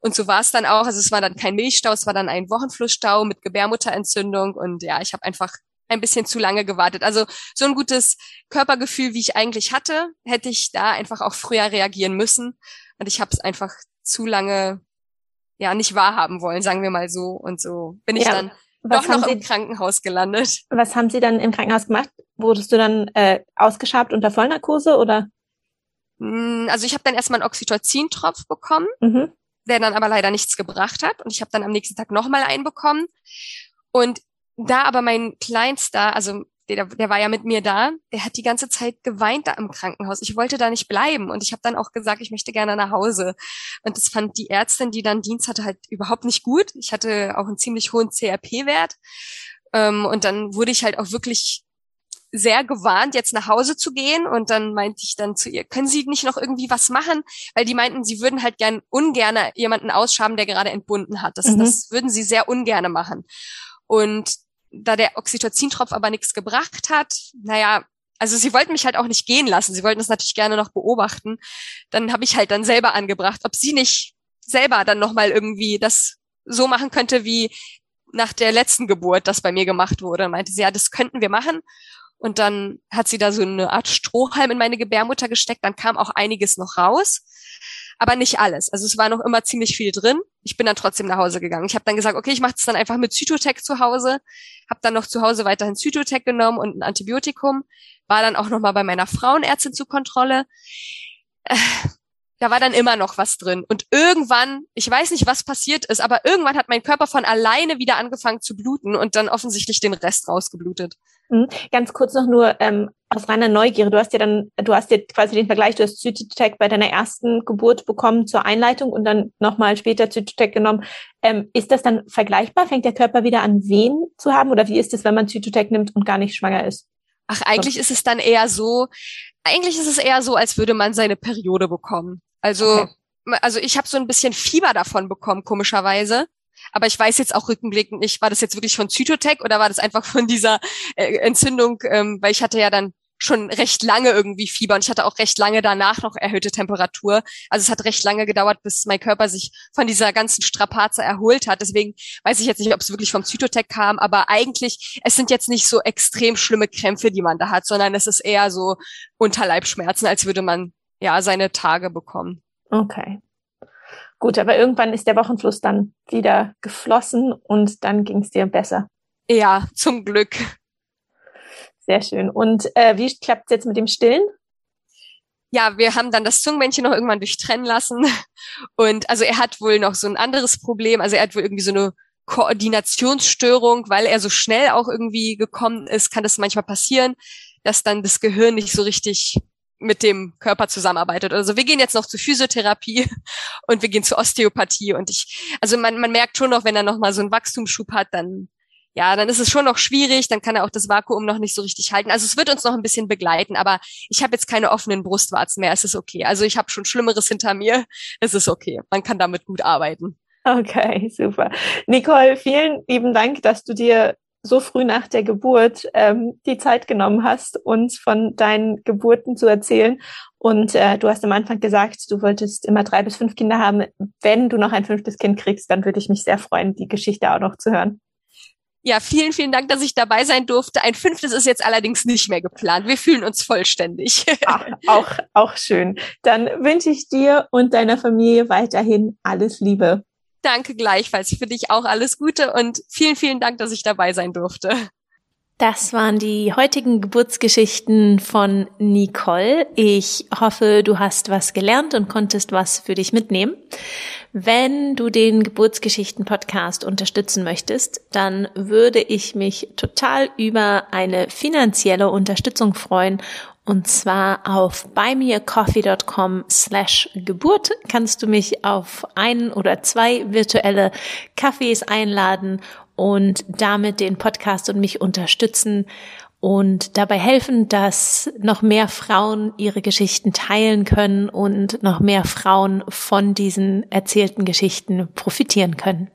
Und so war es dann auch. Also es war dann kein Milchstau, es war dann ein Wochenflussstau mit Gebärmutterentzündung. Und ja, ich habe einfach ein bisschen zu lange gewartet. Also so ein gutes Körpergefühl, wie ich eigentlich hatte, hätte ich da einfach auch früher reagieren müssen. Und ich habe es einfach zu lange ja nicht wahrhaben wollen, sagen wir mal so. Und so bin ich ja, dann doch noch Sie, im Krankenhaus gelandet. Was haben Sie dann im Krankenhaus gemacht? Wurdest du dann äh, ausgeschabt unter Vollnarkose oder? Hm, also ich habe dann erstmal einen Oxytocin-Tropf bekommen, mhm. der dann aber leider nichts gebracht hat. Und ich habe dann am nächsten Tag nochmal einen bekommen. Und da aber mein Kleinster, also der, der war ja mit mir da, der hat die ganze Zeit geweint da im Krankenhaus. Ich wollte da nicht bleiben und ich habe dann auch gesagt, ich möchte gerne nach Hause. Und das fand die Ärztin, die dann Dienst hatte, halt überhaupt nicht gut. Ich hatte auch einen ziemlich hohen CRP-Wert. Ähm, und dann wurde ich halt auch wirklich sehr gewarnt, jetzt nach Hause zu gehen. Und dann meinte ich dann zu ihr, können Sie nicht noch irgendwie was machen? Weil die meinten, sie würden halt gern ungerne jemanden ausschaben, der gerade entbunden hat. Das, mhm. das würden sie sehr ungerne machen. Und da der Oxytocin-Tropf aber nichts gebracht hat, naja, also sie wollten mich halt auch nicht gehen lassen. Sie wollten das natürlich gerne noch beobachten. Dann habe ich halt dann selber angebracht, ob sie nicht selber dann nochmal irgendwie das so machen könnte, wie nach der letzten Geburt das bei mir gemacht wurde. Und meinte sie, ja, das könnten wir machen. Und dann hat sie da so eine Art Strohhalm in meine Gebärmutter gesteckt. Dann kam auch einiges noch raus aber nicht alles. Also es war noch immer ziemlich viel drin. Ich bin dann trotzdem nach Hause gegangen. Ich habe dann gesagt, okay, ich mache das dann einfach mit Zytotec zu Hause. Habe dann noch zu Hause weiterhin Zytotec genommen und ein Antibiotikum. War dann auch noch mal bei meiner Frauenärztin zur Kontrolle. Da war dann immer noch was drin. Und irgendwann, ich weiß nicht, was passiert ist, aber irgendwann hat mein Körper von alleine wieder angefangen zu bluten und dann offensichtlich den Rest rausgeblutet. Mhm. Ganz kurz noch nur ähm, aus reiner Neugier. Du hast ja dann, du hast ja quasi den Vergleich, du hast Zytotec bei deiner ersten Geburt bekommen zur Einleitung und dann nochmal später Zytotec genommen. Ähm, ist das dann vergleichbar? Fängt der Körper wieder an Wehen zu haben oder wie ist es, wenn man Zytotec nimmt und gar nicht schwanger ist? Ach, eigentlich ist es dann eher so, eigentlich ist es eher so, als würde man seine Periode bekommen. Also, okay. also ich habe so ein bisschen Fieber davon bekommen, komischerweise. Aber ich weiß jetzt auch rückblickend nicht, war das jetzt wirklich von Zytotec oder war das einfach von dieser äh, Entzündung, ähm, weil ich hatte ja dann schon recht lange irgendwie Fieber und ich hatte auch recht lange danach noch erhöhte Temperatur. Also es hat recht lange gedauert, bis mein Körper sich von dieser ganzen Strapaze erholt hat. Deswegen weiß ich jetzt nicht, ob es wirklich vom Zytotec kam, aber eigentlich, es sind jetzt nicht so extrem schlimme Krämpfe, die man da hat, sondern es ist eher so Unterleibschmerzen, als würde man ja seine Tage bekommen. Okay. Gut, aber irgendwann ist der Wochenfluss dann wieder geflossen und dann ging es dir besser. Ja, zum Glück. Sehr schön. Und äh, wie klappt es jetzt mit dem Stillen? Ja, wir haben dann das Zungenmännchen noch irgendwann durchtrennen lassen. Und also er hat wohl noch so ein anderes Problem. Also er hat wohl irgendwie so eine Koordinationsstörung, weil er so schnell auch irgendwie gekommen ist, kann das manchmal passieren, dass dann das Gehirn nicht so richtig mit dem Körper zusammenarbeitet. Also wir gehen jetzt noch zur Physiotherapie und wir gehen zur Osteopathie und ich, also man, man merkt schon noch, wenn er noch so einen Wachstumsschub hat, dann ja, dann ist es schon noch schwierig, dann kann er auch das Vakuum noch nicht so richtig halten. Also es wird uns noch ein bisschen begleiten, aber ich habe jetzt keine offenen Brustwarzen mehr, es ist okay. Also ich habe schon Schlimmeres hinter mir, es ist okay. Man kann damit gut arbeiten. Okay, super. Nicole, vielen lieben Dank, dass du dir so früh nach der Geburt ähm, die Zeit genommen hast, uns von deinen Geburten zu erzählen. Und äh, du hast am Anfang gesagt, du wolltest immer drei bis fünf Kinder haben. Wenn du noch ein fünftes Kind kriegst, dann würde ich mich sehr freuen, die Geschichte auch noch zu hören. Ja, vielen, vielen Dank, dass ich dabei sein durfte. Ein fünftes ist jetzt allerdings nicht mehr geplant. Wir fühlen uns vollständig. Ach, auch, auch schön. Dann wünsche ich dir und deiner Familie weiterhin alles Liebe. Danke gleichfalls. Für dich auch alles Gute und vielen, vielen Dank, dass ich dabei sein durfte. Das waren die heutigen Geburtsgeschichten von Nicole. Ich hoffe, du hast was gelernt und konntest was für dich mitnehmen. Wenn du den Geburtsgeschichten-Podcast unterstützen möchtest, dann würde ich mich total über eine finanzielle Unterstützung freuen. Und zwar auf buymeacoffee.com slash Geburt kannst du mich auf ein oder zwei virtuelle Kaffees einladen und damit den Podcast und mich unterstützen und dabei helfen, dass noch mehr Frauen ihre Geschichten teilen können und noch mehr Frauen von diesen erzählten Geschichten profitieren können.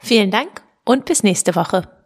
Vielen Dank und bis nächste Woche.